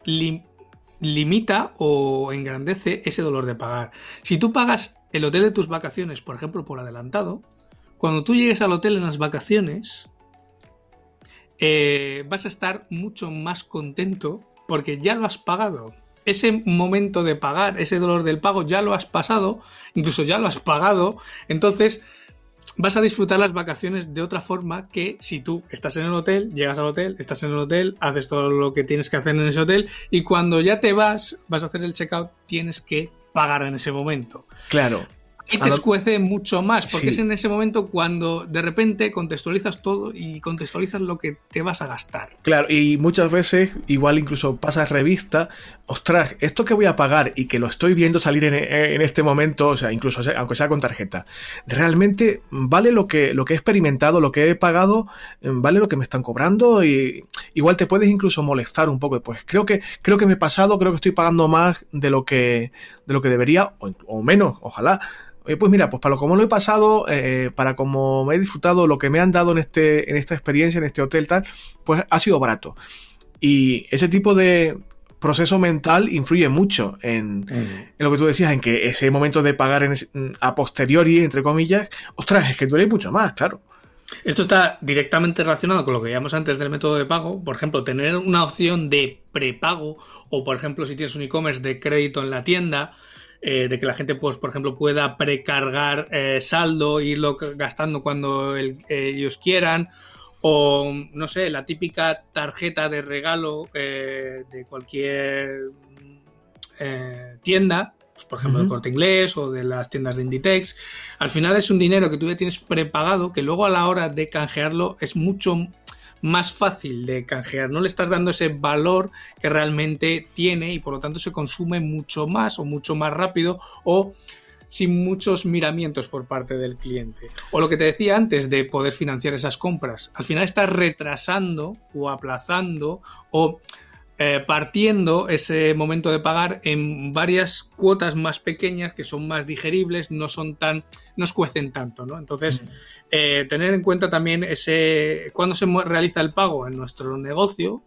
limita o engrandece ese dolor de pagar. Si tú pagas el hotel de tus vacaciones, por ejemplo, por adelantado, cuando tú llegues al hotel en las vacaciones, eh, vas a estar mucho más contento porque ya lo has pagado. Ese momento de pagar, ese dolor del pago, ya lo has pasado, incluso ya lo has pagado. Entonces, vas a disfrutar las vacaciones de otra forma que si tú estás en el hotel, llegas al hotel, estás en el hotel, haces todo lo que tienes que hacer en ese hotel y cuando ya te vas, vas a hacer el checkout, tienes que pagar en ese momento. Claro. Y te escuece mucho más, porque es en ese momento cuando de repente contextualizas todo y contextualizas lo que te vas a gastar. Claro, y muchas veces, igual incluso pasas revista, ostras, esto que voy a pagar y que lo estoy viendo salir en, este momento, o sea, incluso aunque sea con tarjeta, realmente vale lo que, lo que he experimentado, lo que he pagado, vale lo que me están cobrando y igual te puedes incluso molestar un poco. Pues creo que, creo que me he pasado, creo que estoy pagando más de lo que, de lo que debería, o menos, ojalá Oye, pues mira, pues para lo como lo he pasado, eh, para como me he disfrutado, lo que me han dado en, este, en esta experiencia, en este hotel tal, pues ha sido barato. Y ese tipo de proceso mental influye mucho en, Mm. en lo que tú decías, en que ese momento de pagar en ese- a posteriori, entre comillas, ostras, es que duele mucho más, claro. Esto está directamente relacionado con lo que veíamos antes del método de pago. Por ejemplo, tener una opción de prepago o, por ejemplo, si tienes un e-commerce de crédito en la tienda, eh, de que la gente, pues, por ejemplo, pueda precargar eh, saldo irlo gastando cuando el- eh, ellos quieran. O, no sé, la típica tarjeta de regalo eh, de cualquier tienda, pues, por ejemplo, de Ujú. Corte Inglés o de las tiendas de Inditex. Al final es un dinero que tú ya tienes prepagado, que luego a la hora de canjearlo es mucho más fácil de canjear. No le estás dando ese valor que realmente tiene y por lo tanto se consume mucho más o mucho más rápido o sin muchos miramientos por parte del cliente. O lo que te decía antes de poder financiar esas compras. Al final estás retrasando o aplazando o eh, partiendo ese momento de pagar en varias cuotas más pequeñas que son más digeribles, no son tan, no escuecen tanto, ¿no? Entonces, eh, tener en cuenta también ese cuando se realiza el pago en nuestro negocio,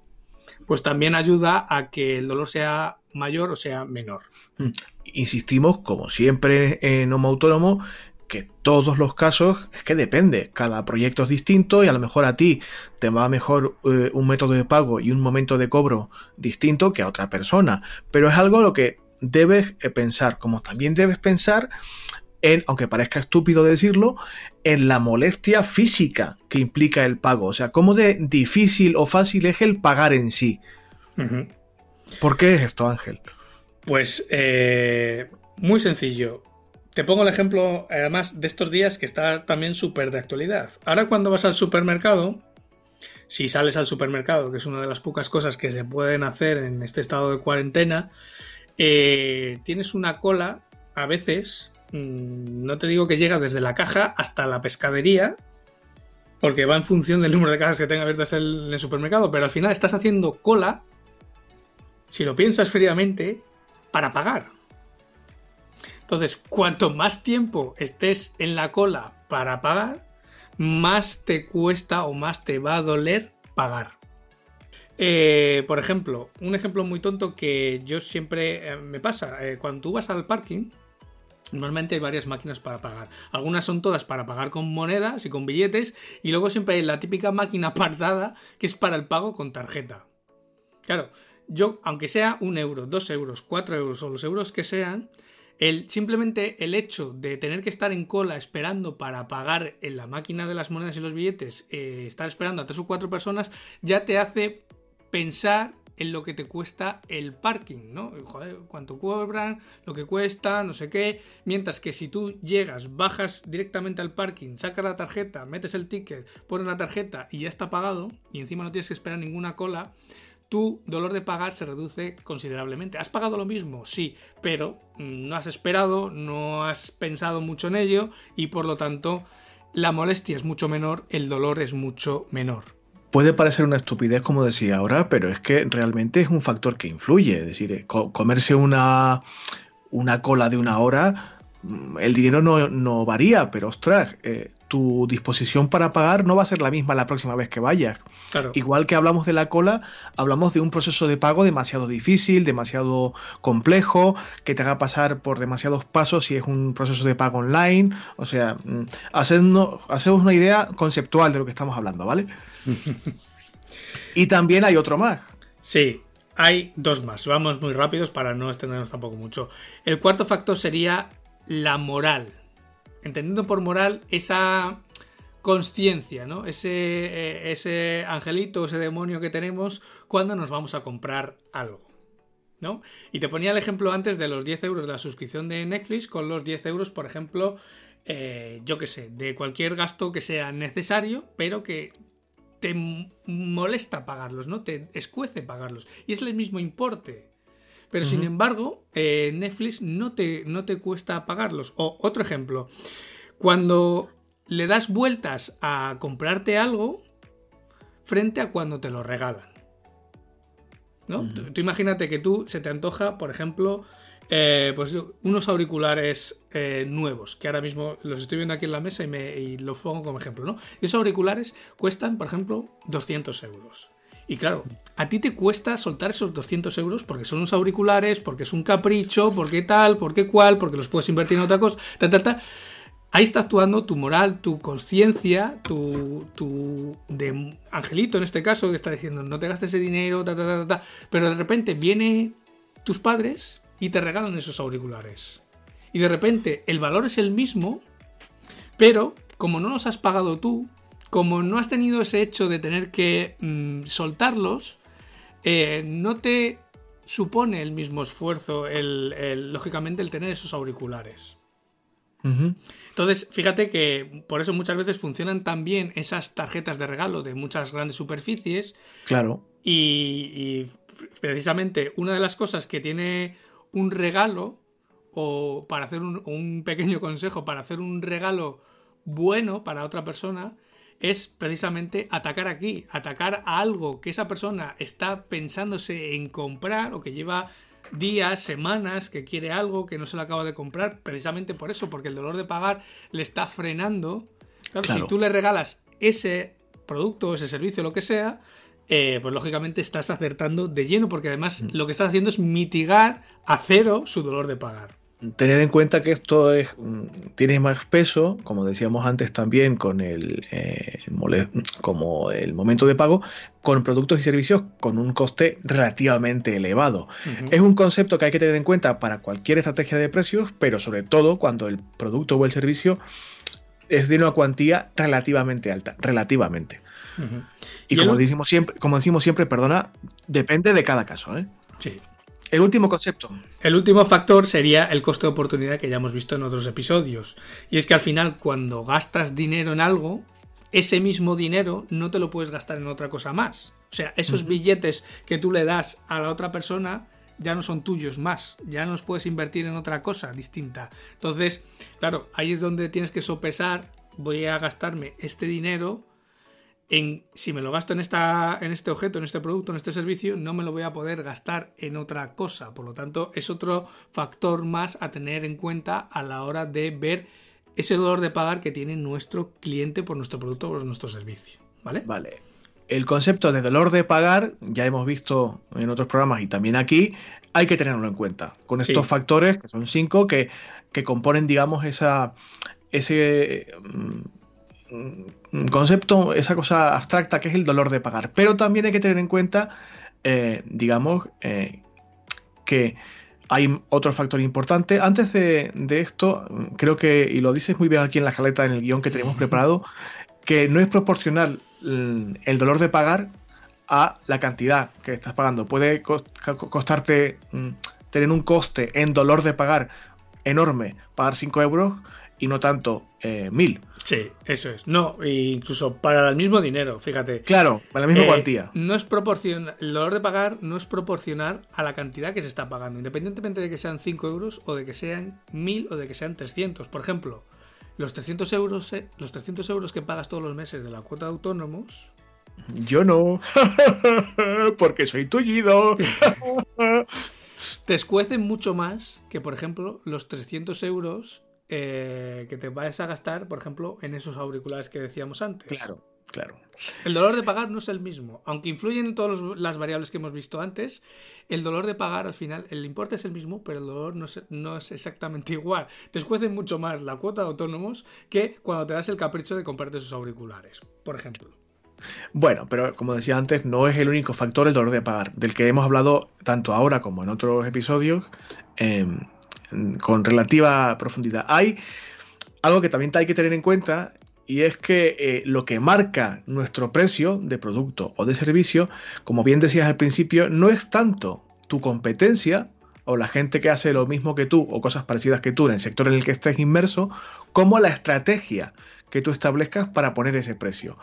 pues también ayuda a que el dolor sea mayor o sea menor. Insistimos, como siempre en Homo Autónomo, que todos los casos es que depende, cada proyecto es distinto y a lo mejor a ti te va mejor eh, un método de pago y un momento de cobro distinto que a otra persona, pero es algo lo que debes eh, pensar, como también debes pensar en, aunque parezca estúpido decirlo, en la molestia física que implica el pago, o sea, cómo de difícil o fácil es el pagar en sí. ¿Por qué es esto, Ángel? Pues eh, muy sencillo. Te pongo el ejemplo, además, de estos días que está también súper de actualidad. Ahora cuando vas al supermercado, si sales al supermercado, que es una de las pocas cosas que se pueden hacer en este estado de cuarentena, eh, tienes una cola, a veces, mm, no te digo que llega desde la caja hasta la pescadería, porque va en función del número de cajas que tenga abiertas en el supermercado, pero al final estás haciendo cola, si lo piensas fríamente, para pagar. Entonces, cuanto más tiempo estés en la cola para pagar, más te cuesta o más te va a doler pagar. Eh, por ejemplo, un ejemplo muy tonto que yo siempre eh, me pasa, eh, cuando tú vas al parking, normalmente hay varias máquinas para pagar. Algunas son todas para pagar con monedas y con billetes, y luego siempre hay la típica máquina apartada que es para el pago con tarjeta. Claro, yo, aunque sea un euro, dos euros, cuatro euros o los euros que sean, el, simplemente el hecho de tener que estar en cola esperando para pagar en la máquina de las monedas y los billetes, eh, estar esperando a tres o cuatro personas, ya te hace pensar en lo que te cuesta el parking, ¿no? Joder, cuánto cobran, lo que cuesta, no sé qué. Mientras que si tú llegas, bajas directamente al parking, sacas la tarjeta, metes el ticket, pones la tarjeta y ya está pagado, y encima no tienes que esperar ninguna cola, tu dolor de pagar se reduce considerablemente. ¿Has pagado lo mismo? Sí, pero mm, no has esperado, no has pensado mucho en ello y por lo tanto la molestia es mucho menor, el dolor es mucho menor. Puede parecer una estupidez, como decía ahora, pero es que realmente es un factor que influye. Es decir, eh, co- comerse una, una cola de una hora, el dinero no, no varía, pero ostras, eh, tu disposición para pagar no va a ser la misma la próxima vez que vayas. Claro. Igual que hablamos de la cola, hablamos de un proceso de pago demasiado difícil, demasiado complejo, que te haga pasar por demasiados pasos si es un proceso de pago online. O sea, mm, hacernos, hacemos una idea conceptual de lo que estamos hablando, ¿vale? y también hay otro más. Sí, hay dos más. Vamos muy rápidos para no extendernos tampoco mucho. El cuarto factor sería la moral. Entendiendo por moral esa conciencia, ¿no? Ese, eh, ese angelito, ese demonio que tenemos cuando nos vamos a comprar algo. ¿no? Y te ponía el ejemplo antes de los 10 euros de la suscripción de Netflix con los 10 euros, por ejemplo, eh, yo qué sé, de cualquier gasto que sea necesario, pero que te molesta pagarlos, ¿no? Te escuece pagarlos. Y es el mismo importe. Pero sin embargo, eh, Netflix no te, no te cuesta pagarlos. O otro ejemplo, cuando le das vueltas a comprarte algo frente a cuando te lo regalan. ¿no? Tú, tú imagínate que tú se te antoja, por ejemplo, eh, pues unos auriculares eh, nuevos, que ahora mismo los estoy viendo aquí en la mesa y, me, y los pongo como ejemplo, ¿no? esos auriculares cuestan, por ejemplo, 200 euros. Y claro, a ti te cuesta soltar esos 200 euros porque son unos auriculares, porque es un capricho, porque tal, porque cual, porque los puedes invertir en otra cosa, ta, ta, ta. Ahí está actuando tu moral, tu conciencia, tu, tu angelito en este caso, que está diciendo no te gastes ese dinero, ta, ta, ta, ta. Pero de repente viene tus padres y te regalan esos auriculares. Y de repente el valor es el mismo, pero como no los has pagado tú, como no has tenido ese hecho de tener que mm, soltarlos, eh, no te supone el mismo esfuerzo, el, lógicamente, el tener esos auriculares. Entonces, fíjate que por eso muchas veces funcionan tan bien esas tarjetas de regalo de muchas grandes superficies. Claro. Y, y precisamente una de las cosas que tiene un regalo, o para hacer un, un pequeño consejo, para hacer un regalo bueno para otra persona, es precisamente atacar aquí, atacar a algo que esa persona está pensándose en comprar o que lleva días, semanas, que quiere algo, que no se lo acaba de comprar, precisamente por eso, porque el dolor de pagar le está frenando. Claro, si tú le regalas ese producto, ese servicio, lo que sea, eh, pues lógicamente estás acertando de lleno, porque además mm. lo que estás haciendo es mitigar a cero su dolor de pagar. Tened en cuenta que esto es, mm, tiene más peso, como decíamos antes también, con el, eh, como el momento de pago, con productos y servicios con un coste relativamente elevado. Es un concepto que hay que tener en cuenta para cualquier estrategia de precios, pero sobre todo cuando el producto o el servicio es de una cuantía relativamente alta, relativamente. Y, como, decimos siempre, como decimos siempre, perdona, depende de cada caso. ¿eh? Sí. El último concepto. El último factor sería el coste de oportunidad que ya hemos visto en otros episodios. Y es que al final, cuando gastas dinero en algo, ese mismo dinero no te lo puedes gastar en otra cosa más. O sea, esos billetes que tú le das a la otra persona ya no son tuyos más, ya no los puedes invertir en otra cosa distinta. Entonces, claro, ahí es donde tienes que sopesar, voy a gastarme este dinero en si me lo gasto en, esta, en este objeto, en este producto, en este servicio, no me lo voy a poder gastar en otra cosa. Por lo tanto, es otro factor más a tener en cuenta a la hora de ver ese dolor de pagar que tiene nuestro cliente por nuestro producto o por nuestro servicio. ¿Vale? Vale. El concepto de dolor de pagar, ya hemos visto en otros programas y también aquí, hay que tenerlo en cuenta. Con estos factores, que son cinco, que, que componen, digamos, esa, ese concepto, esa cosa abstracta que es el dolor de pagar. Pero también hay que tener en cuenta, eh, digamos, eh, que hay otro factor importante. Antes de, esto, creo que, y lo dices muy bien aquí en la jaleta, en el guion que tenemos preparado, que no es proporcional el dolor de pagar a la cantidad que estás pagando. Puede costarte mm, tener un coste en dolor de pagar enorme, pagar 5 euros, y no tanto eh, mil. Sí, eso es. No, incluso para el mismo dinero, fíjate. Claro, para la misma eh, cuantía. No es proporcional, el dolor de pagar no es proporcional a la cantidad que se está pagando, independientemente de que sean 5 euros o de que sean 1000 o de que sean 300. Por ejemplo, los 300 euros, eh, los 300 euros que pagas todos los meses de la cuota de autónomos. Yo no, porque soy tullido. te escuecen mucho más que, por ejemplo, los 300 euros eh, que te vayas a gastar, por ejemplo, en esos auriculares que decíamos antes. Claro, claro. El dolor de pagar no es el mismo. Aunque influyen en todas las variables que hemos visto antes, el dolor de pagar al final, el importe es el mismo, pero el dolor no es, no es exactamente igual. Te escuece mucho más la cuota de autónomos que cuando te das el capricho de comprarte esos auriculares, por ejemplo. Bueno, pero como decía antes, no es el único factor el dolor de pagar, del que hemos hablado tanto ahora como en otros episodios. Eh, con relativa profundidad. Hay algo que también hay que tener en cuenta y es que eh, lo que marca nuestro precio de producto o de servicio, como bien decías al principio, no es tanto tu competencia o la gente que hace lo mismo que tú o cosas parecidas que tú en el sector en el que estés inmerso, como la estrategia que tú establezcas para poner ese precio.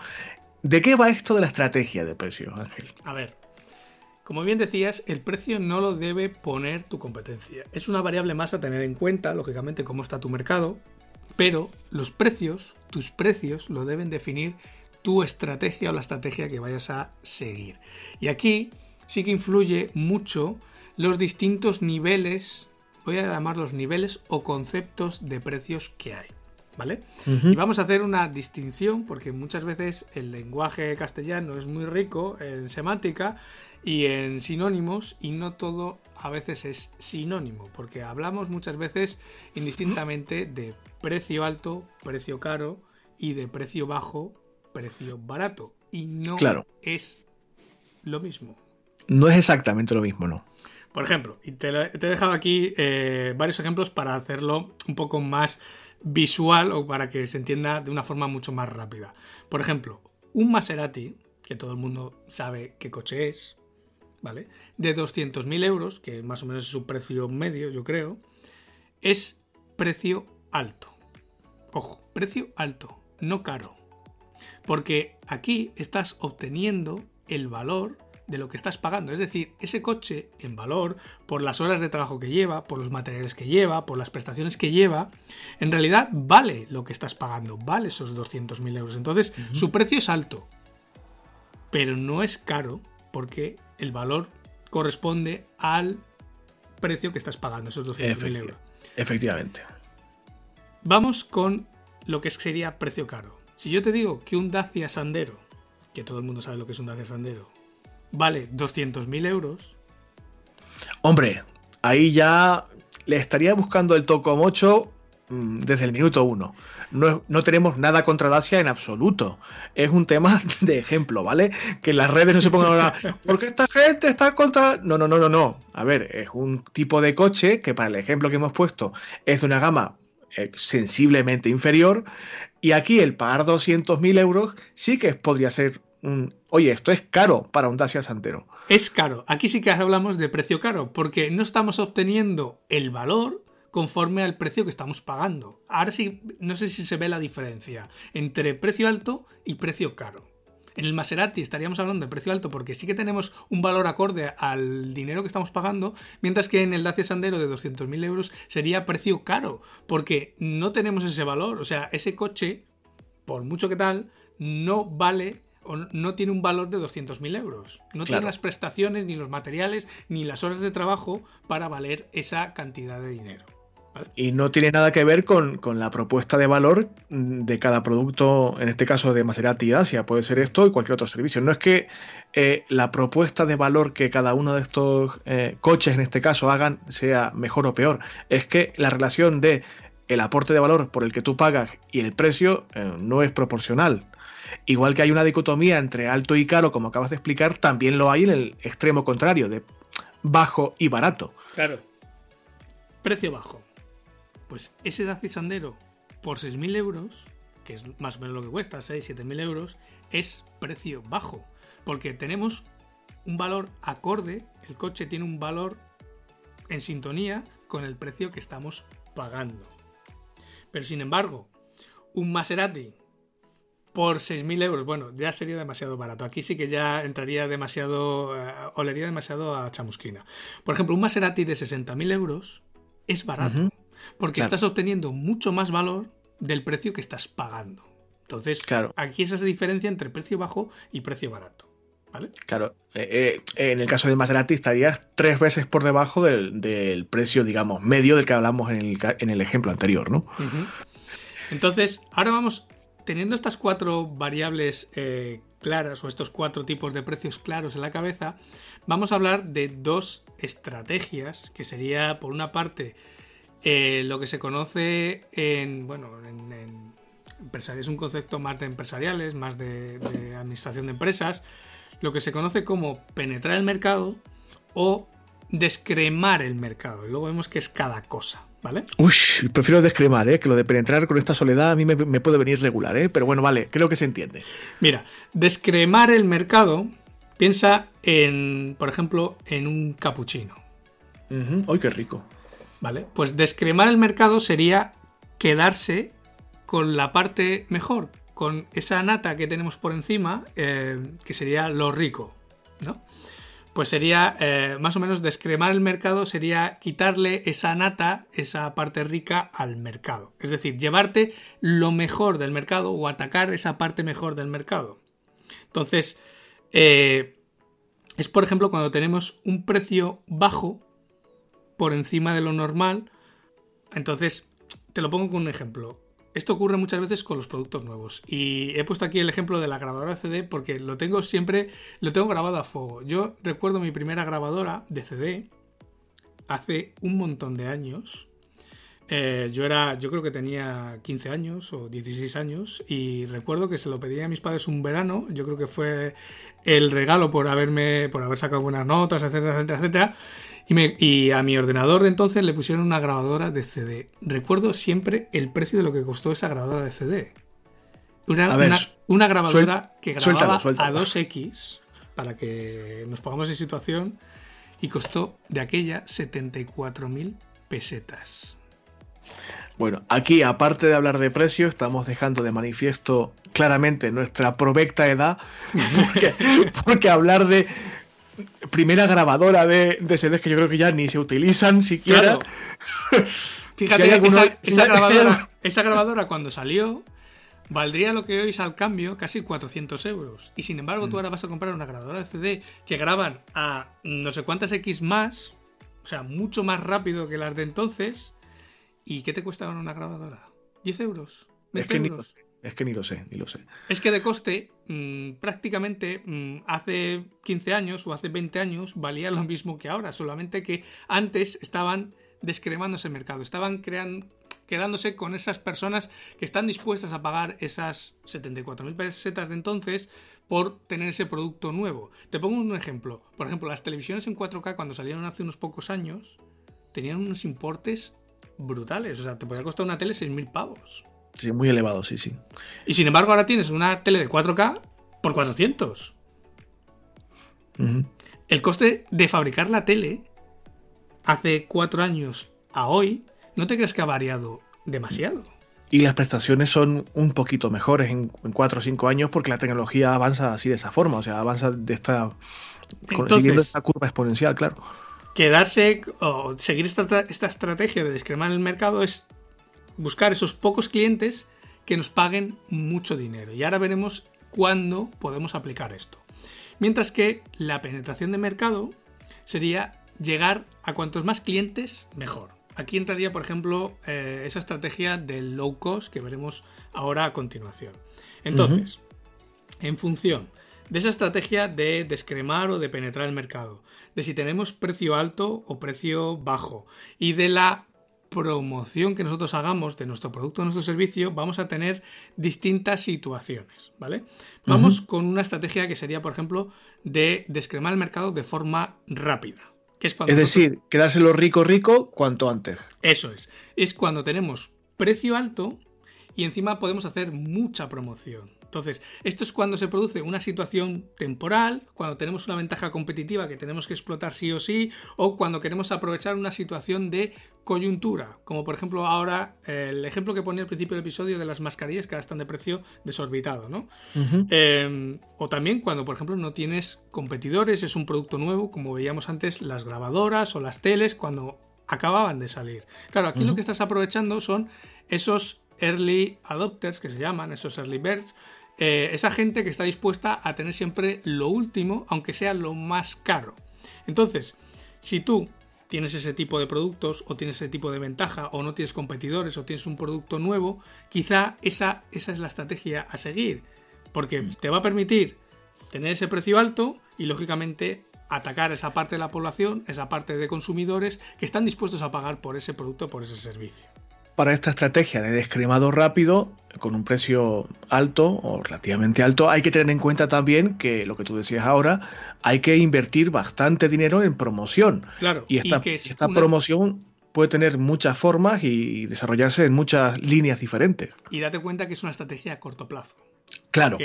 ¿De qué va esto de la estrategia de precio, Ángel? A ver, como bien decías, el precio no lo debe poner tu competencia. Es una variable más a tener en cuenta, lógicamente, cómo está tu mercado, pero los precios, tus precios, lo deben definir tu estrategia o la estrategia que vayas a seguir. Y aquí sí que influye mucho los distintos niveles voy a llamar los niveles o conceptos de precios que hay. ¿Vale? Y vamos a hacer una distinción porque muchas veces el lenguaje castellano es muy rico en semántica y en sinónimos y no todo a veces es sinónimo porque hablamos muchas veces indistintamente de precio alto, precio caro y de precio bajo, precio barato y no es lo mismo. No es exactamente lo mismo, ¿no? Por ejemplo, y te, he dejado aquí eh, varios ejemplos para hacerlo un poco más visual o para que se entienda de una forma mucho más rápida. Por ejemplo, un Maserati, que todo el mundo sabe qué coche es, ¿vale? De 200.000 euros, que más o menos es su precio medio, yo creo, es precio alto. Ojo, precio alto, no caro. Porque aquí estás obteniendo el valor de lo que estás pagando. Es decir, ese coche en valor, por las horas de trabajo que lleva, por los materiales que lleva, por las prestaciones que lleva, en realidad vale lo que estás pagando, vale esos 200.000 euros. Entonces, su precio es alto, pero no es caro porque el valor corresponde al precio que estás pagando, esos 200.000 euros. Efectivamente. Vamos con lo que sería precio caro. Si yo te digo que un Dacia Sandero, que todo el mundo sabe lo que es un Dacia Sandero, vale 200.000 euros. Hombre, ahí ya le estaría buscando el tocomocho mm, desde el minuto uno. No, no, tenemos nada contra Dacia en absoluto. Es un tema de ejemplo, ¿vale? Que las redes no se pongan ahora. Porque esta gente está contra. No, no, no, no, no. A ver, es un tipo de coche que para el ejemplo que hemos puesto es de una gama eh, sensiblemente inferior. Y aquí el pagar 200.000 euros sí que podría ser oye, esto es caro para un Dacia Santero. Es caro. Aquí sí que hablamos de precio caro, porque no estamos obteniendo el valor conforme al precio que estamos pagando. Ahora sí, no sé si se ve la diferencia entre precio alto y precio caro. En el Maserati estaríamos hablando de precio alto porque sí que tenemos un valor acorde al dinero que estamos pagando, mientras que en el Dacia Sandero de 200.000 euros sería precio caro, porque no tenemos ese valor. O sea, ese coche, por mucho que tal, no vale no tiene un valor de 200.000 euros. No tiene las prestaciones, ni los materiales, ni las horas de trabajo para valer esa cantidad de dinero. Y no tiene nada que ver con, la propuesta de valor de cada producto, en este caso de Maserati Asia, puede ser esto y cualquier otro servicio. No es que eh, la propuesta de valor que cada uno de estos eh, coches, en este caso, hagan sea mejor o peor. Es que la relación de el aporte de valor por el que tú pagas y el precio eh, no es proporcional. Igual que hay una dicotomía entre alto y caro, como acabas de explicar, también lo hay en el extremo contrario, de bajo y barato. Claro. Precio bajo. Pues ese Dacia Sandero por 6.000 euros, que es más o menos lo que cuesta, 6-7.000 euros, es precio bajo. Porque tenemos un valor acorde, el coche tiene un valor en sintonía con el precio que estamos pagando. Pero sin embargo, un Maserati por 6.000 euros, bueno, ya sería demasiado barato. Aquí sí que ya entraría demasiado, eh, olería demasiado a chamusquina. Por ejemplo, un Maserati de 60.000 euros es barato, porque estás obteniendo mucho más valor del precio que estás pagando. Entonces, claro. aquí es esa diferencia entre precio bajo y precio barato. ¿Vale? Claro, eh, eh, en el caso de Maserati estarías tres veces por debajo del, precio, digamos, medio del que hablamos en el, en el ejemplo anterior, ¿no? Entonces, ahora vamos teniendo estas cuatro variables eh, claras o estos cuatro tipos de precios claros en la cabeza, vamos a hablar de dos estrategias, que sería por una parte eh, lo que se conoce en, bueno, en, es un concepto más de empresariales, más de, de administración de empresas, lo que se conoce como penetrar el mercado o descremar el mercado. Luego vemos que es cada cosa. ¿Vale? Uy, prefiero descremar, ¿eh? que lo de penetrar con esta soledad a mí me, puede venir regular, ¿eh? pero bueno, vale, creo que se entiende. Mira, descremar el mercado, piensa en, por ejemplo, en un capuchino. ¡Ay, qué rico! Vale, pues descremar el mercado sería quedarse con la parte mejor, con esa nata que tenemos por encima, eh, que sería lo rico, ¿no? Pues sería eh, más o menos descremar el mercado, sería quitarle esa nata, esa parte rica al mercado. Es decir, llevarte lo mejor del mercado o atacar esa parte mejor del mercado. Entonces, eh, es por ejemplo cuando tenemos un precio bajo por encima de lo normal. Entonces, te lo pongo con un ejemplo. Esto ocurre muchas veces con los productos nuevos. Y he puesto aquí el ejemplo de la grabadora CD porque lo tengo siempre, lo tengo grabado a fuego. Yo recuerdo mi primera grabadora de CD hace un montón de años. Eh, yo era, yo creo que tenía 15 años o 16 años y recuerdo que se lo pedí a mis padres un verano. Yo creo que fue el regalo por haberme, por haber sacado buenas notas, etcétera, etcétera, etcétera. Y, a mi ordenador de entonces le pusieron una grabadora de CD. Recuerdo siempre el precio de lo que costó esa grabadora de CD. Una, una, grabadora que grababa a 2X, para que nos pongamos en situación, y costó de aquella 74.000 pesetas. Bueno, aquí aparte de hablar de precio, estamos dejando de manifiesto claramente nuestra provecta edad, porque hablar de primera grabadora de, de CDs que yo creo que ya ni se utilizan siquiera. Fíjate, esa, grabadora, cuando salió valdría lo que hoy es al cambio casi 400 euros. Y sin embargo, tú mm. ahora vas a comprar una grabadora de CD que graban a no sé cuántas X más, o sea, mucho más rápido que las de entonces. ¿Y qué te cuesta una grabadora? ¿10 euros? ¿20 euros? Es que ni lo sé, ni lo sé. Es que de coste, mm, prácticamente mm, hace 15 años o hace 20 años valía lo mismo que ahora, solamente que antes estaban descremándose el mercado, estaban creando, quedándose con esas personas que están dispuestas a pagar esas 74.000 pesetas de entonces por tener ese producto nuevo. Te pongo un ejemplo. Por ejemplo, las televisiones en 4K cuando salieron hace unos pocos años tenían unos importes brutales. O sea, te podía costar una tele 6.000 pavos. Sí, muy elevado, sí, sí. Y sin embargo, ahora tienes una tele de 4K por 400. El coste de fabricar la tele hace cuatro años a hoy, ¿no te crees que ha variado demasiado? Y las prestaciones son un poquito mejores en, cuatro o cinco años porque la tecnología avanza así de esa forma, o sea, avanza de esta. siguiendo esta curva exponencial, claro. Quedarse o seguir esta, esta estrategia de descremar el mercado es buscar esos pocos clientes que nos paguen mucho dinero. Y ahora veremos cuándo podemos aplicar esto. Mientras que la penetración de mercado sería llegar a cuantos más clientes, mejor. Aquí entraría, por ejemplo, eh, esa estrategia del low cost que veremos ahora a continuación. Entonces, en función de esa estrategia de descremar o de penetrar el mercado, de si tenemos precio alto o precio bajo y de la promoción que nosotros hagamos de nuestro producto o nuestro servicio, vamos a tener distintas situaciones, ¿vale? Vamos con una estrategia que sería, por ejemplo, de descremar el mercado de forma rápida. Que es, es decir, quedárselo rico rico cuanto antes. Eso es. Es cuando tenemos precio alto y encima podemos hacer mucha promoción. Entonces, esto es cuando se produce una situación temporal, cuando tenemos una ventaja competitiva que tenemos que explotar sí o sí, o cuando queremos aprovechar una situación de coyuntura, como por ejemplo ahora el ejemplo que ponía al principio del episodio de las mascarillas que ahora están de precio desorbitado, ¿no? Em, o también cuando por ejemplo no tienes competidores, es un producto nuevo, como veíamos antes las grabadoras o las teles cuando acababan de salir. Claro, aquí lo que estás aprovechando son esos early adopters que se llaman, esos early birds, eh, esa gente que está dispuesta a tener siempre lo último, aunque sea lo más caro. Entonces, si tú tienes ese tipo de productos o tienes ese tipo de ventaja o no tienes competidores o tienes un producto nuevo, quizá esa, esa es la estrategia a seguir, porque te va a permitir tener ese precio alto y lógicamente atacar esa parte de la población, esa parte de consumidores que están dispuestos a pagar por ese producto, por ese servicio para esta estrategia de descremado rápido, con un precio alto o relativamente alto, hay que tener en cuenta también que lo que tú decías ahora, hay que invertir bastante dinero en promoción. Claro, y esta, esta promoción puede tener muchas formas y desarrollarse en muchas líneas diferentes. Y date cuenta que es una estrategia a corto plazo. Claro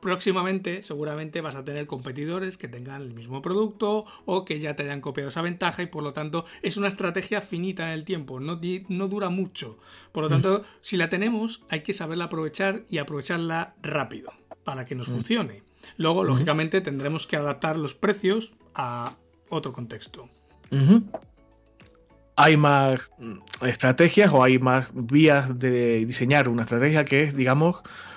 próximamente seguramente vas a tener competidores que tengan el mismo producto o que ya te hayan copiado esa ventaja y por lo tanto es una estrategia finita en el tiempo, no, no dura mucho. Por lo mm. tanto, si la tenemos hay que saberla aprovechar y aprovecharla rápido para que nos mm. funcione. Luego, lógicamente, tendremos que adaptar los precios a otro contexto. Hay más estrategias o hay más vías de diseñar una estrategia que es, digamos, Mm,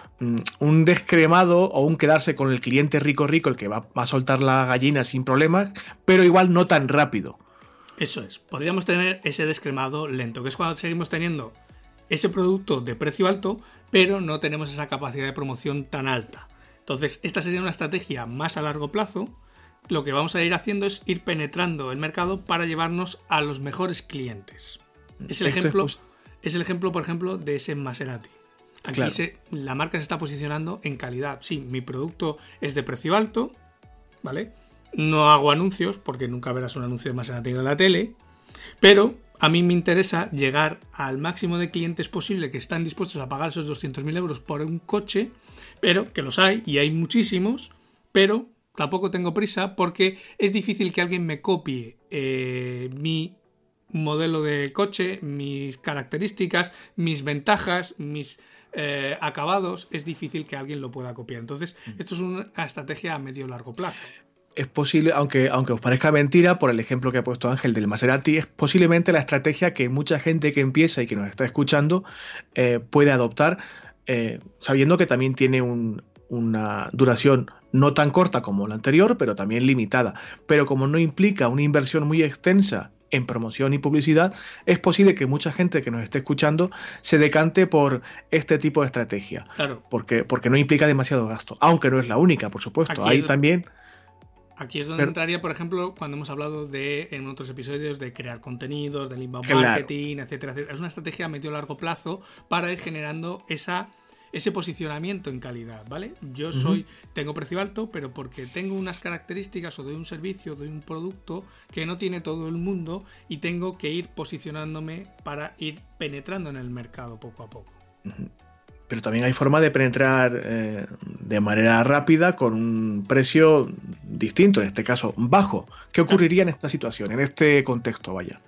un descremado o un quedarse con el cliente rico rico, el que va, a soltar la gallina sin problemas, pero igual no tan rápido. Eso es. Podríamos tener ese descremado lento, que es cuando seguimos teniendo ese producto de precio alto, pero no tenemos esa capacidad de promoción tan alta. Entonces, esta sería una estrategia más a largo plazo. Lo que vamos a ir haciendo es ir penetrando el mercado para llevarnos a los mejores clientes. Es el ejemplo, es, el ejemplo, por ejemplo, de ese Maserati. Aquí la marca se está posicionando en calidad. Sí, mi producto es de precio alto, ¿vale? No hago anuncios porque nunca verás un anuncio de Maserati en la tele, pero a mí me interesa llegar al máximo de clientes posible que están dispuestos a pagar esos 200.000 euros por un coche, pero que los hay y hay muchísimos, pero tampoco tengo prisa porque es difícil que alguien me copie eh, mi modelo de coche, mis características, mis ventajas, mis eh, acabados, es difícil que alguien lo pueda copiar. Entonces, mm. esto es una estrategia a medio largo plazo es posible, aunque, aunque os parezca mentira, por el ejemplo que ha puesto Ángel del Maserati, es posiblemente la estrategia que mucha gente que empieza y que nos está escuchando eh, puede adoptar, eh, sabiendo que también tiene una duración no tan corta como la anterior, pero también limitada. Pero como no implica una inversión muy extensa en promoción y publicidad, es posible que mucha gente que nos esté escuchando se decante por este tipo de estrategia. Claro. Porque, porque no implica demasiado gasto. Aunque no es la única, por supuesto. Hay también. Aquí es donde entraría, por ejemplo, cuando hemos hablado de en otros episodios de crear contenidos, del inbound marketing, etcétera, etcétera. Es una estrategia a medio largo plazo para ir generando esa ese posicionamiento en calidad, ¿vale? Yo soy, tengo precio alto, pero porque tengo unas características o de un servicio, de un producto que no tiene todo el mundo y tengo que ir posicionándome para ir penetrando en el mercado poco a poco pero también hay forma de penetrar eh, de manera rápida con un precio distinto, en este caso bajo. ¿Qué ocurriría en esta situación, en este contexto, vaya?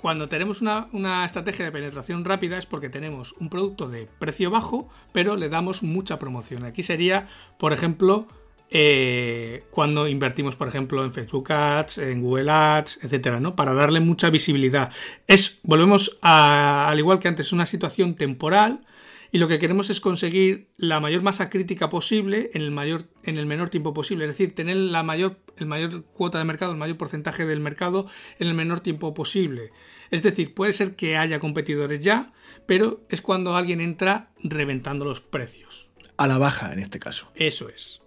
Cuando tenemos una, estrategia de penetración rápida es porque tenemos un producto de precio bajo, pero le damos mucha promoción. Aquí sería, por ejemplo, eh, cuando invertimos, por ejemplo, en Facebook Ads, en Google Ads, etcétera, ¿no? Para darle mucha visibilidad. Es, volvemos a, al igual que antes, una situación temporal y lo que queremos es conseguir la mayor masa crítica posible en el mayor en el menor tiempo posible, es decir, tener la mayor el mayor cuota de mercado, el mayor porcentaje del mercado en el menor tiempo posible. Es decir, puede ser que haya competidores ya, pero es cuando alguien entra reventando los precios. A la baja en este caso. Eso es.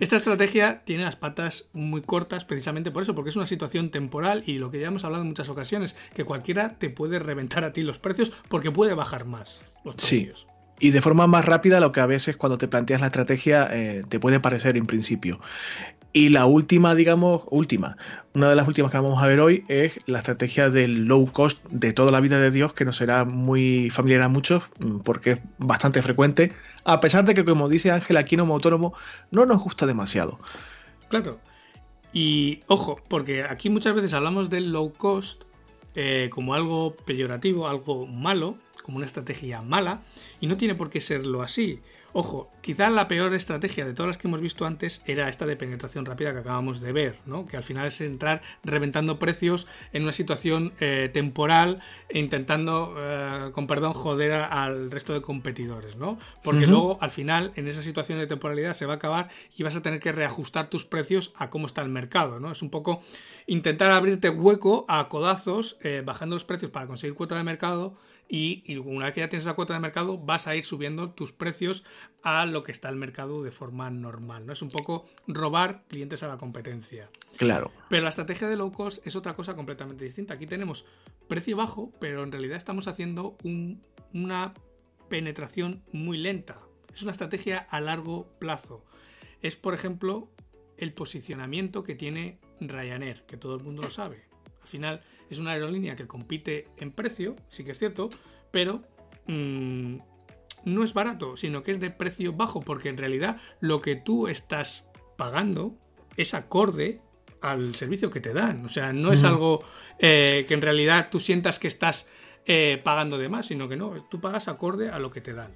Esta estrategia tiene las patas muy cortas precisamente por eso, porque es una situación temporal y lo que ya hemos hablado en muchas ocasiones, que cualquiera te puede reventar a ti los precios porque puede bajar más los precios. Sí. Y de forma más rápida lo que a veces cuando te planteas la estrategia eh, te puede parecer en principio. Y la última, digamos, última, una de las últimas que vamos a ver hoy es la estrategia del low cost de toda la vida de Dios, que no será muy familiar a muchos mm, porque es bastante frecuente, a pesar de que, como dice Ángel, aquí en Homo Autónomo no nos gusta demasiado. Claro. Y ojo, porque aquí muchas veces hablamos del low cost eh, como algo peyorativo, algo malo, como una estrategia mala, y no tiene por qué serlo así. Ojo, quizás la peor estrategia de todas las que hemos visto antes era esta de penetración rápida que acabamos de ver, ¿no? Que al final es entrar reventando precios en una situación eh, temporal e intentando, eh, con perdón, joder al resto de competidores, ¿no? Porque luego, al final, en esa situación de temporalidad se va a acabar y vas a tener que reajustar tus precios a cómo está el mercado, ¿no? Es un poco intentar abrirte hueco a codazos, eh, bajando los precios para conseguir cuota de mercado y, una vez que ya tienes la cuota de mercado vas a ir subiendo tus precios a lo que está el mercado de forma normal. ¿no? Es un poco robar clientes a la competencia. Claro. Pero la estrategia de low cost es otra cosa completamente distinta. Aquí tenemos precio bajo, pero en realidad estamos haciendo una penetración muy lenta. Es una estrategia a largo plazo. Es, por ejemplo, el posicionamiento que tiene Ryanair, que todo el mundo lo sabe. Al final es una aerolínea que compite en precio, sí que es cierto, pero mm, no es barato, sino que es de precio bajo, porque en realidad lo que tú estás pagando es acorde al servicio que te dan. O sea, no es algo eh, que en realidad tú sientas que estás eh, pagando de más, sino que no, tú pagas acorde a lo que te dan.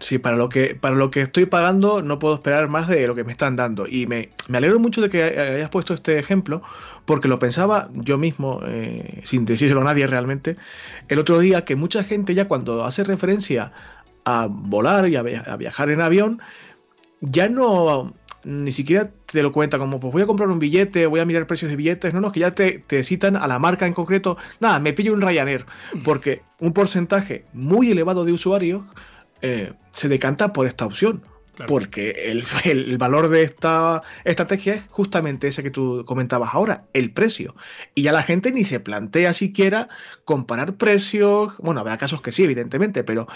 Sí, para lo que para lo que estoy pagando no puedo esperar más de lo que me están dando. Y me, alegro mucho de que hayas puesto este ejemplo, porque lo pensaba yo mismo, eh, sin decírselo a nadie realmente, el otro día que mucha gente ya cuando hace referencia a volar y a, viajar en avión, ya no ni siquiera te lo cuenta como, pues voy a comprar un billete, voy a mirar precios de billetes, no, no, que ya te, citan a la marca en concreto, nada, me pillo un Ryanair, porque un porcentaje muy elevado de usuarios eh, se decanta por esta opción. Porque el, valor de esta estrategia es justamente ese que tú comentabas ahora, el precio. Y ya la gente ni se plantea siquiera comparar precios. Bueno, habrá casos que sí, evidentemente, pero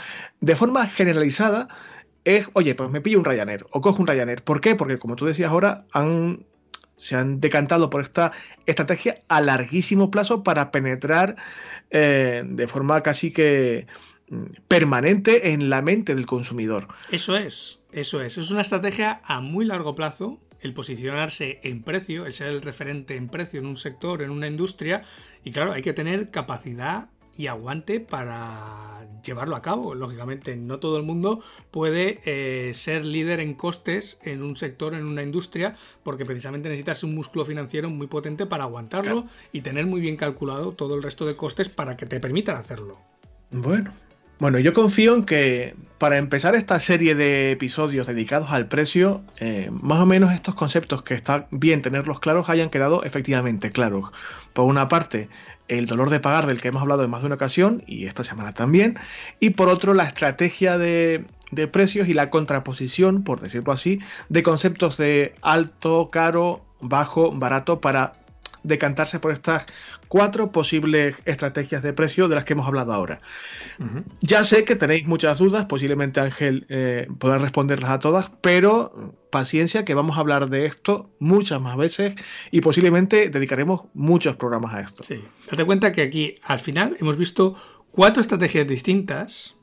de forma generalizada es, oye, pues me pillo un Ryanair o cojo un Ryanair. ¿Por qué? Porque como tú decías ahora, han, se han decantado por esta estrategia a larguísimo plazo para penetrar eh, de forma casi que permanente en la mente del consumidor. Eso es, eso es. Es una estrategia a muy largo plazo el posicionarse en precio, el ser el referente en precio en un sector, en una industria, y claro, hay que tener capacidad y aguante para llevarlo a cabo. Lógicamente, no todo el mundo puede eh, ser líder en costes en un sector, en una industria, porque precisamente necesitas un músculo financiero muy potente para aguantarlo y tener muy bien calculado todo el resto de costes para que te permitan hacerlo. Bueno. Bueno, yo confío en que para empezar esta serie de episodios dedicados al precio, eh, más o menos estos conceptos que está bien tenerlos claros hayan quedado efectivamente claros. Por una parte, el dolor de pagar del que hemos hablado en más de una ocasión y esta semana también, y por otro la estrategia de, precios y la contraposición, por decirlo así, de conceptos de alto, caro, bajo, barato para decantarse por estas cuatro posibles estrategias de precio de las que hemos hablado ahora. Ya sé que tenéis muchas dudas, posiblemente Ángel eh, podrá responderlas a todas, pero paciencia que vamos a hablar de esto muchas más veces y posiblemente dedicaremos muchos programas a esto. Sí, date cuenta que aquí al final hemos visto cuatro estrategias distintas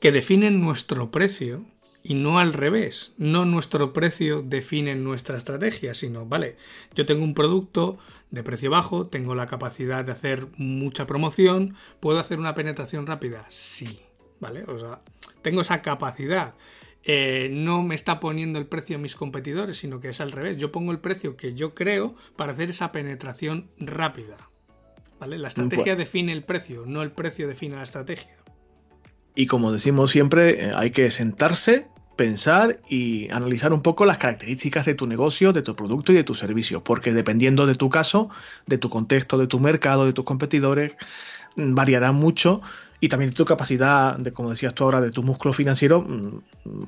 que definen nuestro precio y no al revés. No nuestro precio define nuestra estrategia, sino, vale, yo tengo un producto de precio bajo, tengo la capacidad de hacer mucha promoción, ¿puedo hacer una penetración rápida? Sí, ¿vale? O sea, tengo esa capacidad. Eh, no me está poniendo el precio a mis competidores, sino que es al revés. Yo pongo el precio que yo creo para hacer esa penetración rápida. ¿Vale? La estrategia define el precio, no el precio define la estrategia. Y como decimos siempre, eh, hay que sentarse, pensar y analizar un poco las características de tu negocio, de tu producto y de tu servicio, porque dependiendo de tu caso, de tu contexto, de tu mercado, de tus competidores, mm, variará mucho y también de tu capacidad, de como decías tú ahora, de tu músculo financiero, mm,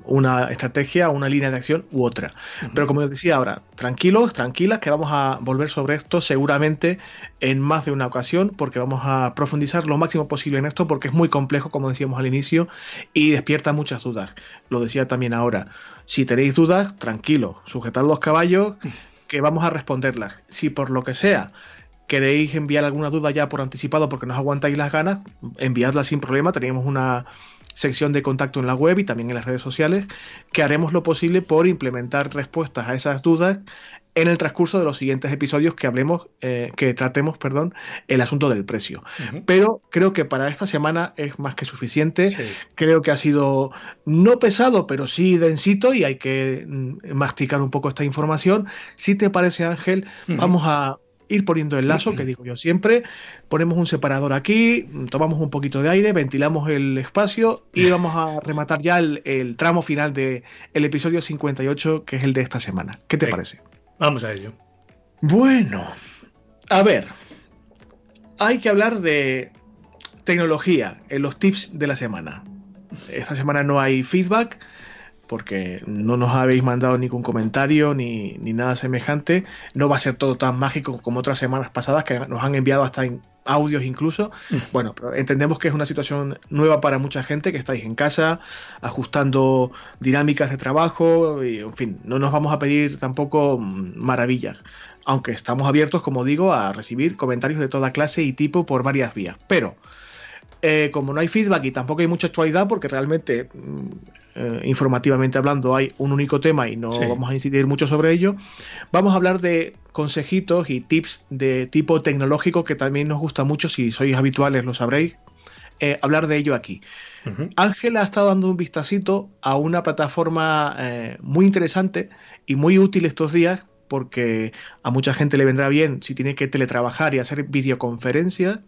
una estrategia, una línea de acción u otra. Pero como decía ahora, tranquilos, tranquilas, que vamos a volver sobre esto seguramente en más de una ocasión, porque vamos a profundizar lo máximo posible en esto, porque es muy complejo, como decíamos al inicio, y despierta muchas dudas. Lo decía también ahora. Si tenéis dudas, tranquilos, sujetad los caballos, que vamos a responderlas. Si por lo que sea queréis enviar alguna duda ya por anticipado porque nos aguantáis las ganas, enviadla sin problema. Tenemos una sección de contacto en la web y también en las redes sociales que haremos lo posible por implementar respuestas a esas dudas en el transcurso de los siguientes episodios que hablemos, eh, que tratemos, perdón, el asunto del precio. Pero creo que para esta semana es más que suficiente. Creo que ha sido no pesado, pero sí densito y hay que mm, masticar un poco esta información. Si te parece, Ángel, vamos a ir poniendo el lazo, que digo yo siempre, ponemos un separador aquí, tomamos un poquito de aire, ventilamos el espacio y vamos a rematar ya el, tramo final del el episodio 58, que es el de esta semana. ¿Qué te parece? Vamos a ello. Bueno, a ver, hay que hablar de tecnología en los tips de la semana. Esta semana no hay feedback porque no nos habéis mandado ningún comentario ni, nada semejante. No va a ser todo tan mágico como otras semanas pasadas que nos han enviado hasta en audios incluso. Mm. Bueno, pero entendemos que es una situación nueva para mucha gente que estáis en casa, ajustando dinámicas de trabajo y, en fin, no nos vamos a pedir tampoco maravillas. Aunque estamos abiertos, como digo, a recibir comentarios de toda clase y tipo por varias vías. Pero, eh, como no hay feedback y tampoco hay mucha actualidad, porque realmente mm, eh, informativamente hablando hay un único tema y no vamos a incidir mucho sobre ello, vamos a hablar de consejitos y tips de tipo tecnológico que también nos gusta mucho, si sois habituales lo sabréis, eh, hablar de ello aquí. Ángel ha estado dando un vistacito a una plataforma muy interesante y muy útil estos días porque a mucha gente le vendrá bien si tiene que teletrabajar y hacer videoconferencias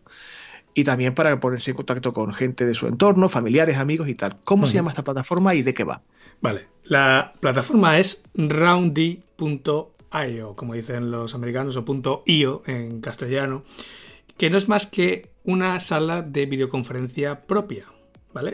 y también para ponerse en contacto con gente de su entorno, familiares, amigos y tal. ¿Cómo se llama esta plataforma y de qué va? Vale, la plataforma es roundy.io, como dicen los americanos, o .io en castellano, que no es más que una sala de videoconferencia propia.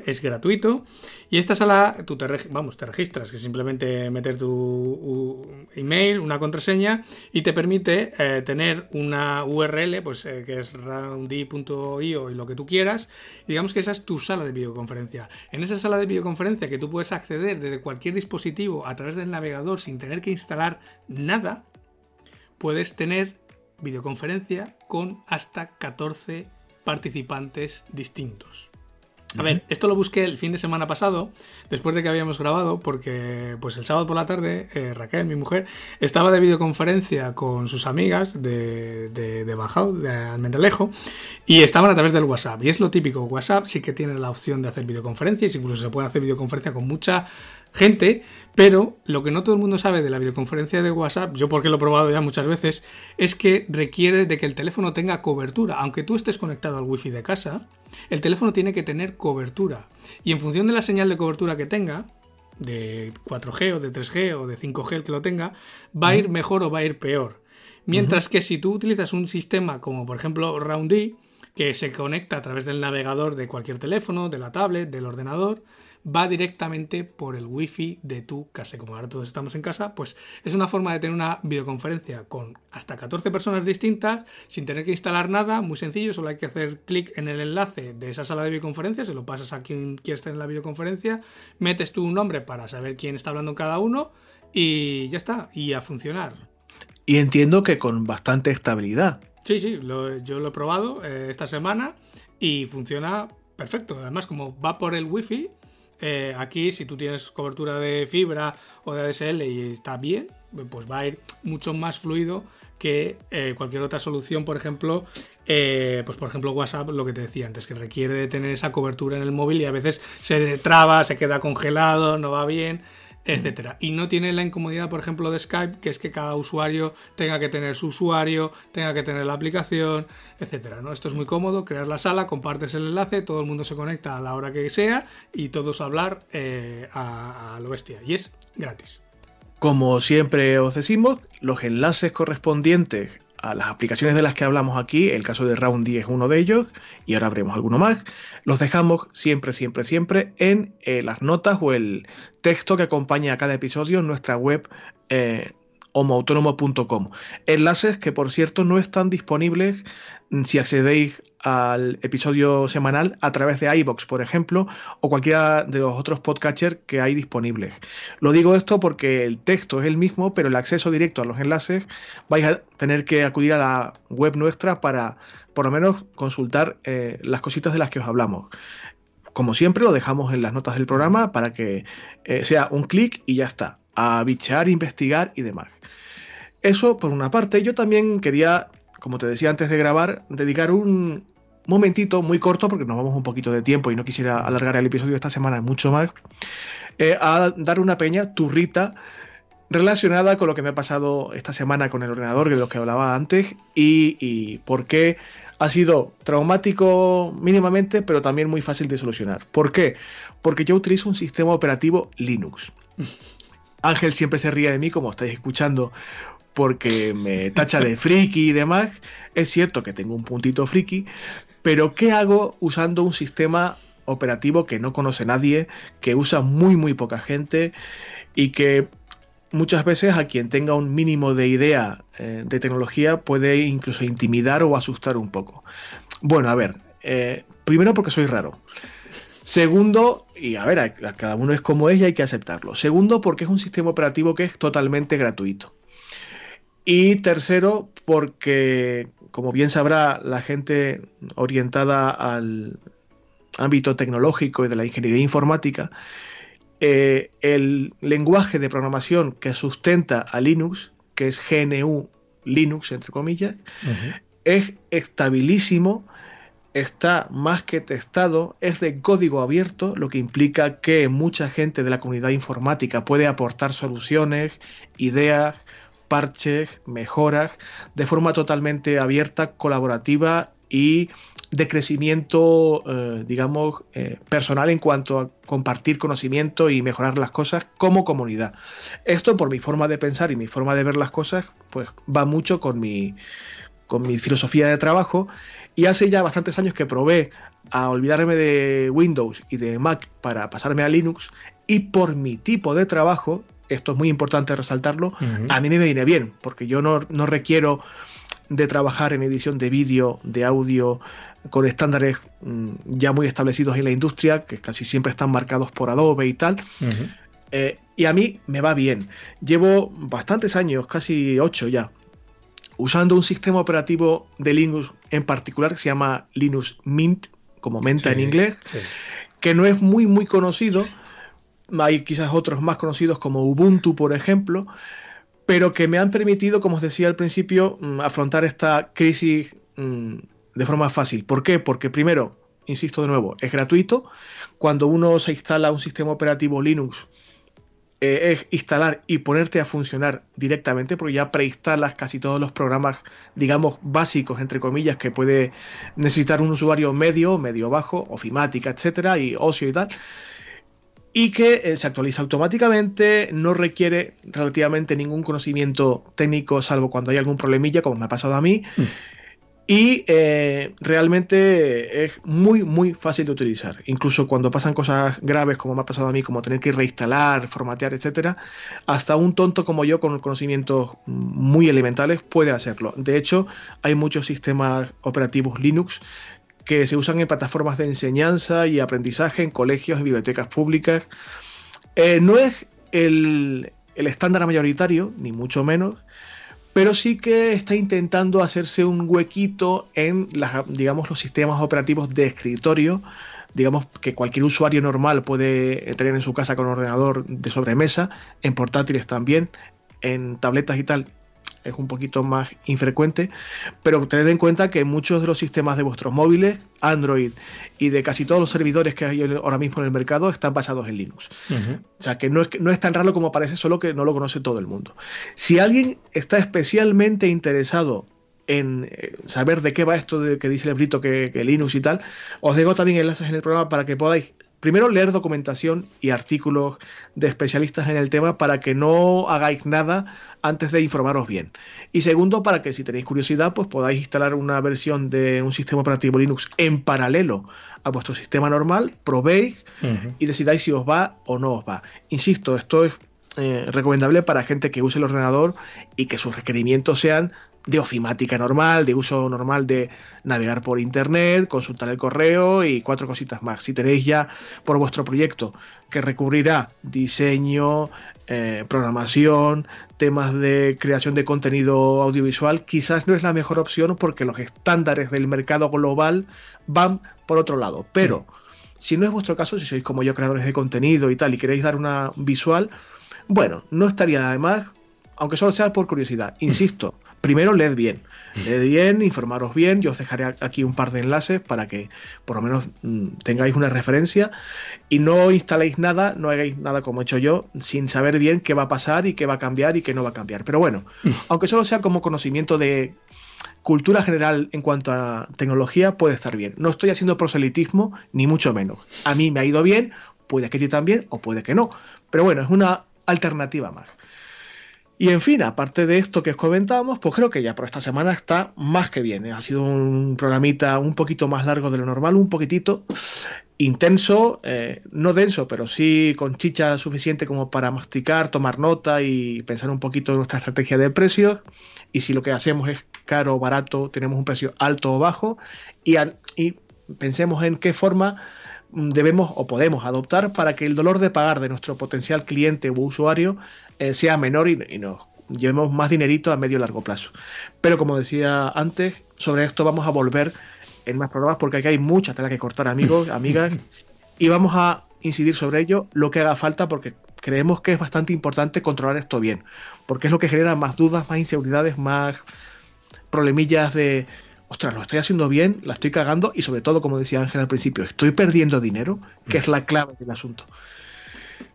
Es gratuito. Y esta sala, tú te, vamos, te registras, que simplemente meter tu email, una contraseña, y te permite eh, tener una URL, pues eh, que es roundy.io y lo que tú quieras. Y digamos que esa es tu sala de videoconferencia. En esa sala de videoconferencia que tú puedes acceder desde cualquier dispositivo a través del navegador sin tener que instalar nada, puedes tener videoconferencia con hasta 14 participantes distintos. A ver, esto lo busqué el fin de semana pasado, después de que habíamos grabado, porque pues el sábado por la tarde eh, Raquel, mi mujer, estaba de videoconferencia con sus amigas de, de, de Bajao, de Almendralejo, y estaban a través del WhatsApp. Y es lo típico, WhatsApp sí que tiene la opción de hacer videoconferencias, incluso se puede hacer videoconferencia con mucha gente, pero lo que no todo el mundo sabe de la videoconferencia de WhatsApp, yo porque lo he probado ya muchas veces, es que requiere de que el teléfono tenga cobertura. Aunque tú estés conectado al wifi de casa, el teléfono tiene que tener cobertura. Y en función de la señal de cobertura que tenga, de 4G o de 3G o de 5G el que lo tenga, va a ir mejor o va a ir peor. Mientras que si tú utilizas un sistema como por ejemplo Roundy, que se conecta a través del navegador de cualquier teléfono, de la tablet, del ordenador, va directamente por el wifi de tu casa. Como ahora todos estamos en casa, pues es una forma de tener una videoconferencia con hasta 14 personas distintas sin tener que instalar nada, muy sencillo, solo hay que hacer clic en el enlace de esa sala de videoconferencia, se lo pasas a quien quiere estar en la videoconferencia, metes tu nombre para saber quién está hablando cada uno y ya está, y a funcionar. Y entiendo que con bastante estabilidad. Sí, sí, yo lo he probado eh, esta semana y funciona perfecto. Además, como va por el wifi, eh, aquí, si tú tienes cobertura de fibra o de ADSL y está bien, pues va a ir mucho más fluido que eh, cualquier otra solución, por ejemplo, eh, pues por ejemplo WhatsApp, lo que te decía antes, que requiere de tener esa cobertura en el móvil y a veces se traba, se queda congelado, no va bien etcétera. Y no tiene la incomodidad, por ejemplo, de Skype, que es que cada usuario tenga que tener su usuario, tenga que tener la aplicación, etcétera. ¿no? Esto es muy cómodo, crear la sala, compartes el enlace, todo el mundo se conecta a la hora que sea y todos hablar eh, a, a lo bestia. Y es gratis. Como siempre os decimos, los enlaces correspondientes a las aplicaciones de las que hablamos aquí, el caso de Roundy es uno de ellos, y ahora veremos alguno más, los dejamos siempre, siempre, siempre en eh, las notas o el texto que acompaña a cada episodio en nuestra web eh, homoautónomo.com. Enlaces que, por cierto, no están disponibles si accedéis al episodio semanal a través de iBox, por ejemplo, o cualquiera de los otros podcatchers que hay disponibles. Lo digo esto porque el texto es el mismo, pero el acceso directo a los enlaces vais a tener que acudir a la web nuestra para, por lo menos, consultar eh, las cositas de las que os hablamos. Como siempre, lo dejamos en las notas del programa para que eh, sea un clic y ya está. A bichear, investigar y demás. Eso por una parte. Yo también quería, como te decía antes de grabar, dedicar un momentito muy corto, porque nos vamos un poquito de tiempo y no quisiera alargar el episodio de esta semana mucho más, eh, a dar una peña turrita relacionada con lo que me ha pasado esta semana con el ordenador, de lo que hablaba antes, y por qué ha sido traumático mínimamente, pero también muy fácil de solucionar. ¿Por qué? Porque yo utilizo un sistema operativo Linux. Ángel siempre se ríe de mí, como estáis escuchando, porque me tacha de friki y demás. Es cierto que tengo un puntito friki, pero ¿qué hago usando un sistema operativo que no conoce nadie, que usa muy muy poca gente y que muchas veces a quien tenga un mínimo de idea eh, de tecnología puede incluso intimidar o asustar un poco? Bueno, a ver, eh, primero porque soy raro. Segundo, y a ver, cada uno es como es y hay que aceptarlo. Segundo, porque es un sistema operativo que es totalmente gratuito. Y tercero, porque, como bien sabrá la gente orientada al ámbito tecnológico y de la ingeniería informática, eh, el lenguaje de programación que sustenta a Linux, que es GNU Linux, entre comillas, es estabilísimo, está más que testado, es de código abierto, lo que implica que mucha gente de la comunidad informática puede aportar soluciones, ideas, parches, mejoras, de forma totalmente abierta, colaborativa y de crecimiento, eh, digamos, eh, personal en cuanto a compartir conocimiento y mejorar las cosas como comunidad. Esto por mi forma de pensar y mi forma de ver las cosas, pues va mucho con mi, con mi filosofía de trabajo y hace ya bastantes años que probé a olvidarme de Windows y de Mac para pasarme a Linux y por mi tipo de trabajo, esto es muy importante resaltarlo, a mí me viene bien, porque yo no, no requiero de trabajar en edición de vídeo, de audio, con estándares mm, ya muy establecidos en la industria, que casi siempre están marcados por Adobe y tal. Eh, y a mí me va bien. Llevo bastantes años, casi ocho ya, usando un sistema operativo de Linux en particular que se llama Linux Mint, como menta en inglés, que no es muy muy conocido. Hay quizás otros más conocidos como Ubuntu, por ejemplo, pero que me han permitido, como os decía al principio, mm, afrontar esta crisis mm, de forma fácil. ¿Por qué? Porque primero, insisto de nuevo, es gratuito. Cuando uno se instala un sistema operativo Linux, eh, es instalar y ponerte a funcionar directamente, porque ya preinstalas casi todos los programas, digamos, básicos, entre comillas, que puede necesitar un usuario medio, medio bajo, ofimática, etcétera, y ocio y tal y que eh, se actualiza automáticamente, no requiere relativamente ningún conocimiento técnico, salvo cuando hay algún problemilla, como me ha pasado a mí. Y eh, realmente es muy, muy fácil de utilizar. Incluso cuando pasan cosas graves, como me ha pasado a mí, como tener que reinstalar, formatear, etcétera, hasta un tonto como yo, con conocimientos muy elementales, puede hacerlo. De hecho, hay muchos sistemas operativos Linux que se usan en plataformas de enseñanza y aprendizaje en colegios y bibliotecas públicas. Eh, no es el, estándar mayoritario, ni mucho menos, pero sí que está intentando hacerse un huequito en digamos, los sistemas operativos de escritorio, digamos que cualquier usuario normal puede tener en su casa con ordenador de sobremesa, en portátiles también, en tabletas y tal, es un poquito más infrecuente, pero tened en cuenta que muchos de los sistemas de vuestros móviles, Android y de casi todos los servidores que hay ahora mismo en el mercado están basados en Linux. O sea que no, es, no es tan raro como parece, solo que no lo conoce todo el mundo. Si alguien está especialmente interesado en eh, saber de qué va esto de que dice el Brito que, que Linux y tal, os dejo también enlaces en el programa para que podáis primero leer documentación y artículos de especialistas en el tema para que no hagáis nada antes de informaros bien. Y segundo, para que si tenéis curiosidad, pues podáis instalar una versión de un sistema operativo Linux en paralelo a vuestro sistema normal, probéis y decidáis si os va o no os va. Insisto, esto es eh, recomendable para gente que use el ordenador y que sus requerimientos sean de ofimática normal, de uso normal de navegar por internet, consultar el correo y cuatro cositas más. Si tenéis ya por vuestro proyecto que recurrirá diseño, eh, programación, temas de creación de contenido audiovisual, quizás no es la mejor opción porque los estándares del mercado global van por otro lado. Pero si no es vuestro caso, si sois como yo creadores de contenido y tal y queréis dar una visual, bueno, no estaría nada más, aunque solo sea por curiosidad. Insisto, primero leed bien. Leed bien, informaros bien. Yo os dejaré aquí un par de enlaces para que por lo menos mm, tengáis una referencia y no instaléis nada, no hagáis nada como he hecho yo, sin saber bien qué va a pasar y qué va a cambiar y qué no va a cambiar. Pero bueno, aunque solo sea como conocimiento de cultura general en cuanto a tecnología, puede estar bien. No estoy haciendo proselitismo, ni mucho menos. A mí me ha ido bien, puede que a ti también, o puede que no. Pero bueno, es una alternativa más. Y en fin, aparte de esto que os comentamos, pues creo que ya por esta semana está más que bien. ¿eh? Ha sido un programita un poquito más largo de lo normal, un poquitito intenso, eh, no denso, pero sí con chicha suficiente como para masticar, tomar nota y pensar un poquito en nuestra estrategia de precios. Y si lo que hacemos es caro o barato, tenemos un precio alto o bajo. Y, y pensemos en qué forma debemos o podemos adoptar para que el dolor de pagar de nuestro potencial cliente u usuario eh, sea menor y, nos llevemos más dinerito a medio y largo plazo. Pero como decía antes, sobre esto vamos a volver en más programas porque aquí hay mucha tela que cortar, amigos, amigas, y vamos a incidir sobre ello lo que haga falta porque creemos que es bastante importante controlar esto bien, porque es lo que genera más dudas, más inseguridades, más problemillas de ostras, lo estoy haciendo bien, la estoy cagando y sobre todo, como decía Ángel al principio, estoy perdiendo dinero, que es la clave del asunto.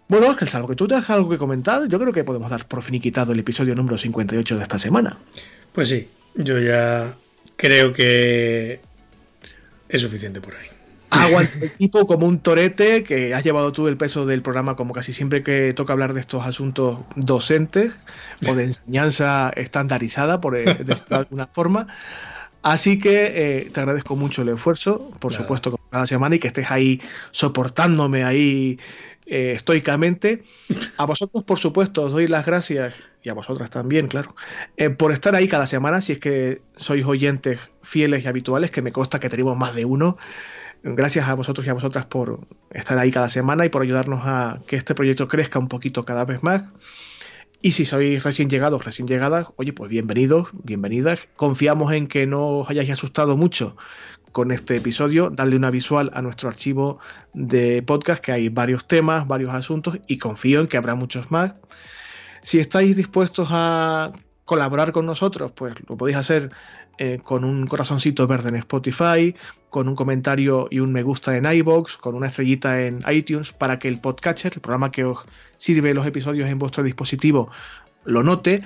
Bueno, Ángel, salvo que tú te has algo que comentar, yo creo que podemos dar por finiquitado el episodio número 58 de esta semana. Pues sí, yo ya creo que Es suficiente por ahí. Agua el equipo como un torete que has llevado tú el peso del programa como casi siempre que toca hablar de estos asuntos docentes o de enseñanza estandarizada, por decirlo de alguna forma. Así que eh, te agradezco mucho el esfuerzo, por supuesto, cada semana y que estés ahí soportándome ahí eh, estoicamente. A vosotros, por supuesto, os doy las gracias y a vosotras también, claro, eh, por estar ahí cada semana, si es que sois oyentes fieles y habituales, que me consta que tenemos más de uno. Gracias a vosotros y a vosotras por estar ahí cada semana y por ayudarnos a que este proyecto crezca un poquito cada vez más. Y si sois recién llegados, recién llegadas, oye, pues bienvenidos, bienvenidas. Confiamos en que no os hayáis asustado mucho con este episodio, darle una visual a nuestro archivo de podcast, que hay varios temas, varios asuntos, y confío en que habrá muchos más. Si estáis dispuestos a colaborar con nosotros, pues lo podéis hacer eh, con un corazoncito verde en Spotify, con un comentario y un me gusta en iBox, con una estrellita en iTunes, para que el podcatcher, el programa que os sirve los episodios en vuestro dispositivo, lo note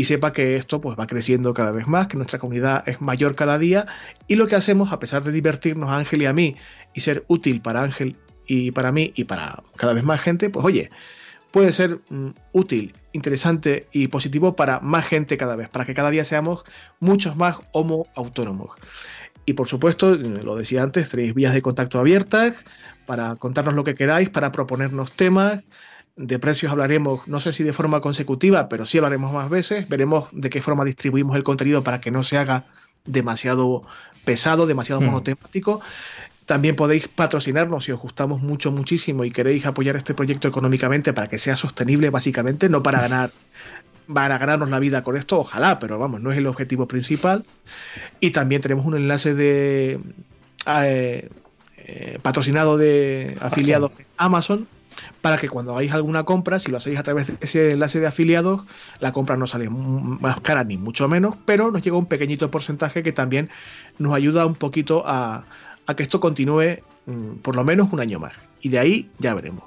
y sepa que esto pues va creciendo cada vez más, que nuestra comunidad es mayor cada día y lo que hacemos, a pesar de divertirnos a Ángel y a mí y ser útil para Ángel y para mí y para cada vez más gente, pues oye, puede ser mm, útil, interesante y positivo para más gente cada vez, para que cada día seamos muchos más homo autónomos. Y por supuesto, lo decía antes, tenéis vías de contacto abiertas para contarnos lo que queráis, para proponernos temas. De precios hablaremos, no sé si de forma consecutiva, pero sí hablaremos más veces. Veremos de qué forma distribuimos el contenido para que no se haga demasiado pesado, demasiado mm. monotemático. También podéis patrocinarnos si os gustamos mucho, muchísimo y queréis apoyar este proyecto económicamente para que sea sostenible, básicamente, no para ganar para ganarnos la vida con esto, ojalá, pero vamos, no es el objetivo principal. Y también tenemos un enlace de eh, eh, patrocinado de afiliados de Amazon para que cuando hagáis alguna compra, si lo hacéis a través de ese enlace de afiliados, la compra no sale más cara ni mucho menos, pero nos llega un pequeñito porcentaje que también nos ayuda un poquito a, que esto continúe mm, por lo menos un año más. Y de ahí ya veremos.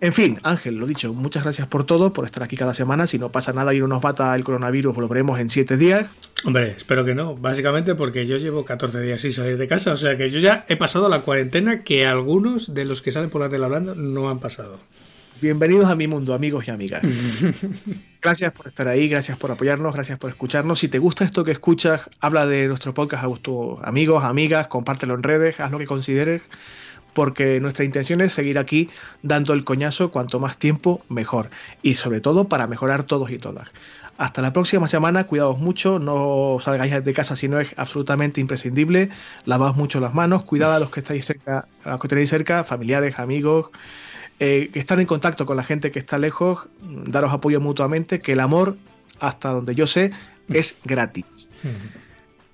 En fin, Ángel, lo dicho, muchas gracias por todo, por estar aquí cada semana. Si no pasa nada y no nos mata el coronavirus, volveremos en siete días. Hombre, espero que no. Básicamente porque yo llevo 14 días sin salir de casa. O sea que yo ya he pasado la cuarentena que algunos de los que salen por la tele hablando no han pasado. Bienvenidos a mi mundo, amigos y amigas. gracias por estar ahí, gracias por apoyarnos, gracias por escucharnos. Si te gusta esto que escuchas, habla de nuestro podcast a tus amigos, amigas, compártelo en redes, haz lo que consideres porque nuestra intención es seguir aquí dando el coñazo cuanto más tiempo mejor y sobre todo para mejorar todos y todas. Hasta la próxima semana, cuidaos mucho, no salgáis de casa si no es absolutamente imprescindible, lavaos mucho las manos, cuidad a los que estáis cerca, a los que tenéis cerca, familiares, amigos, eh, que están en contacto con la gente que está lejos, daros apoyo mutuamente, que el amor, hasta donde yo sé, es gratis.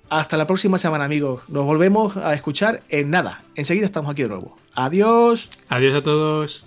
Hasta la próxima semana, amigos. Nos volvemos a escuchar en nada. Enseguida estamos aquí de nuevo. Adiós. Adiós a todos.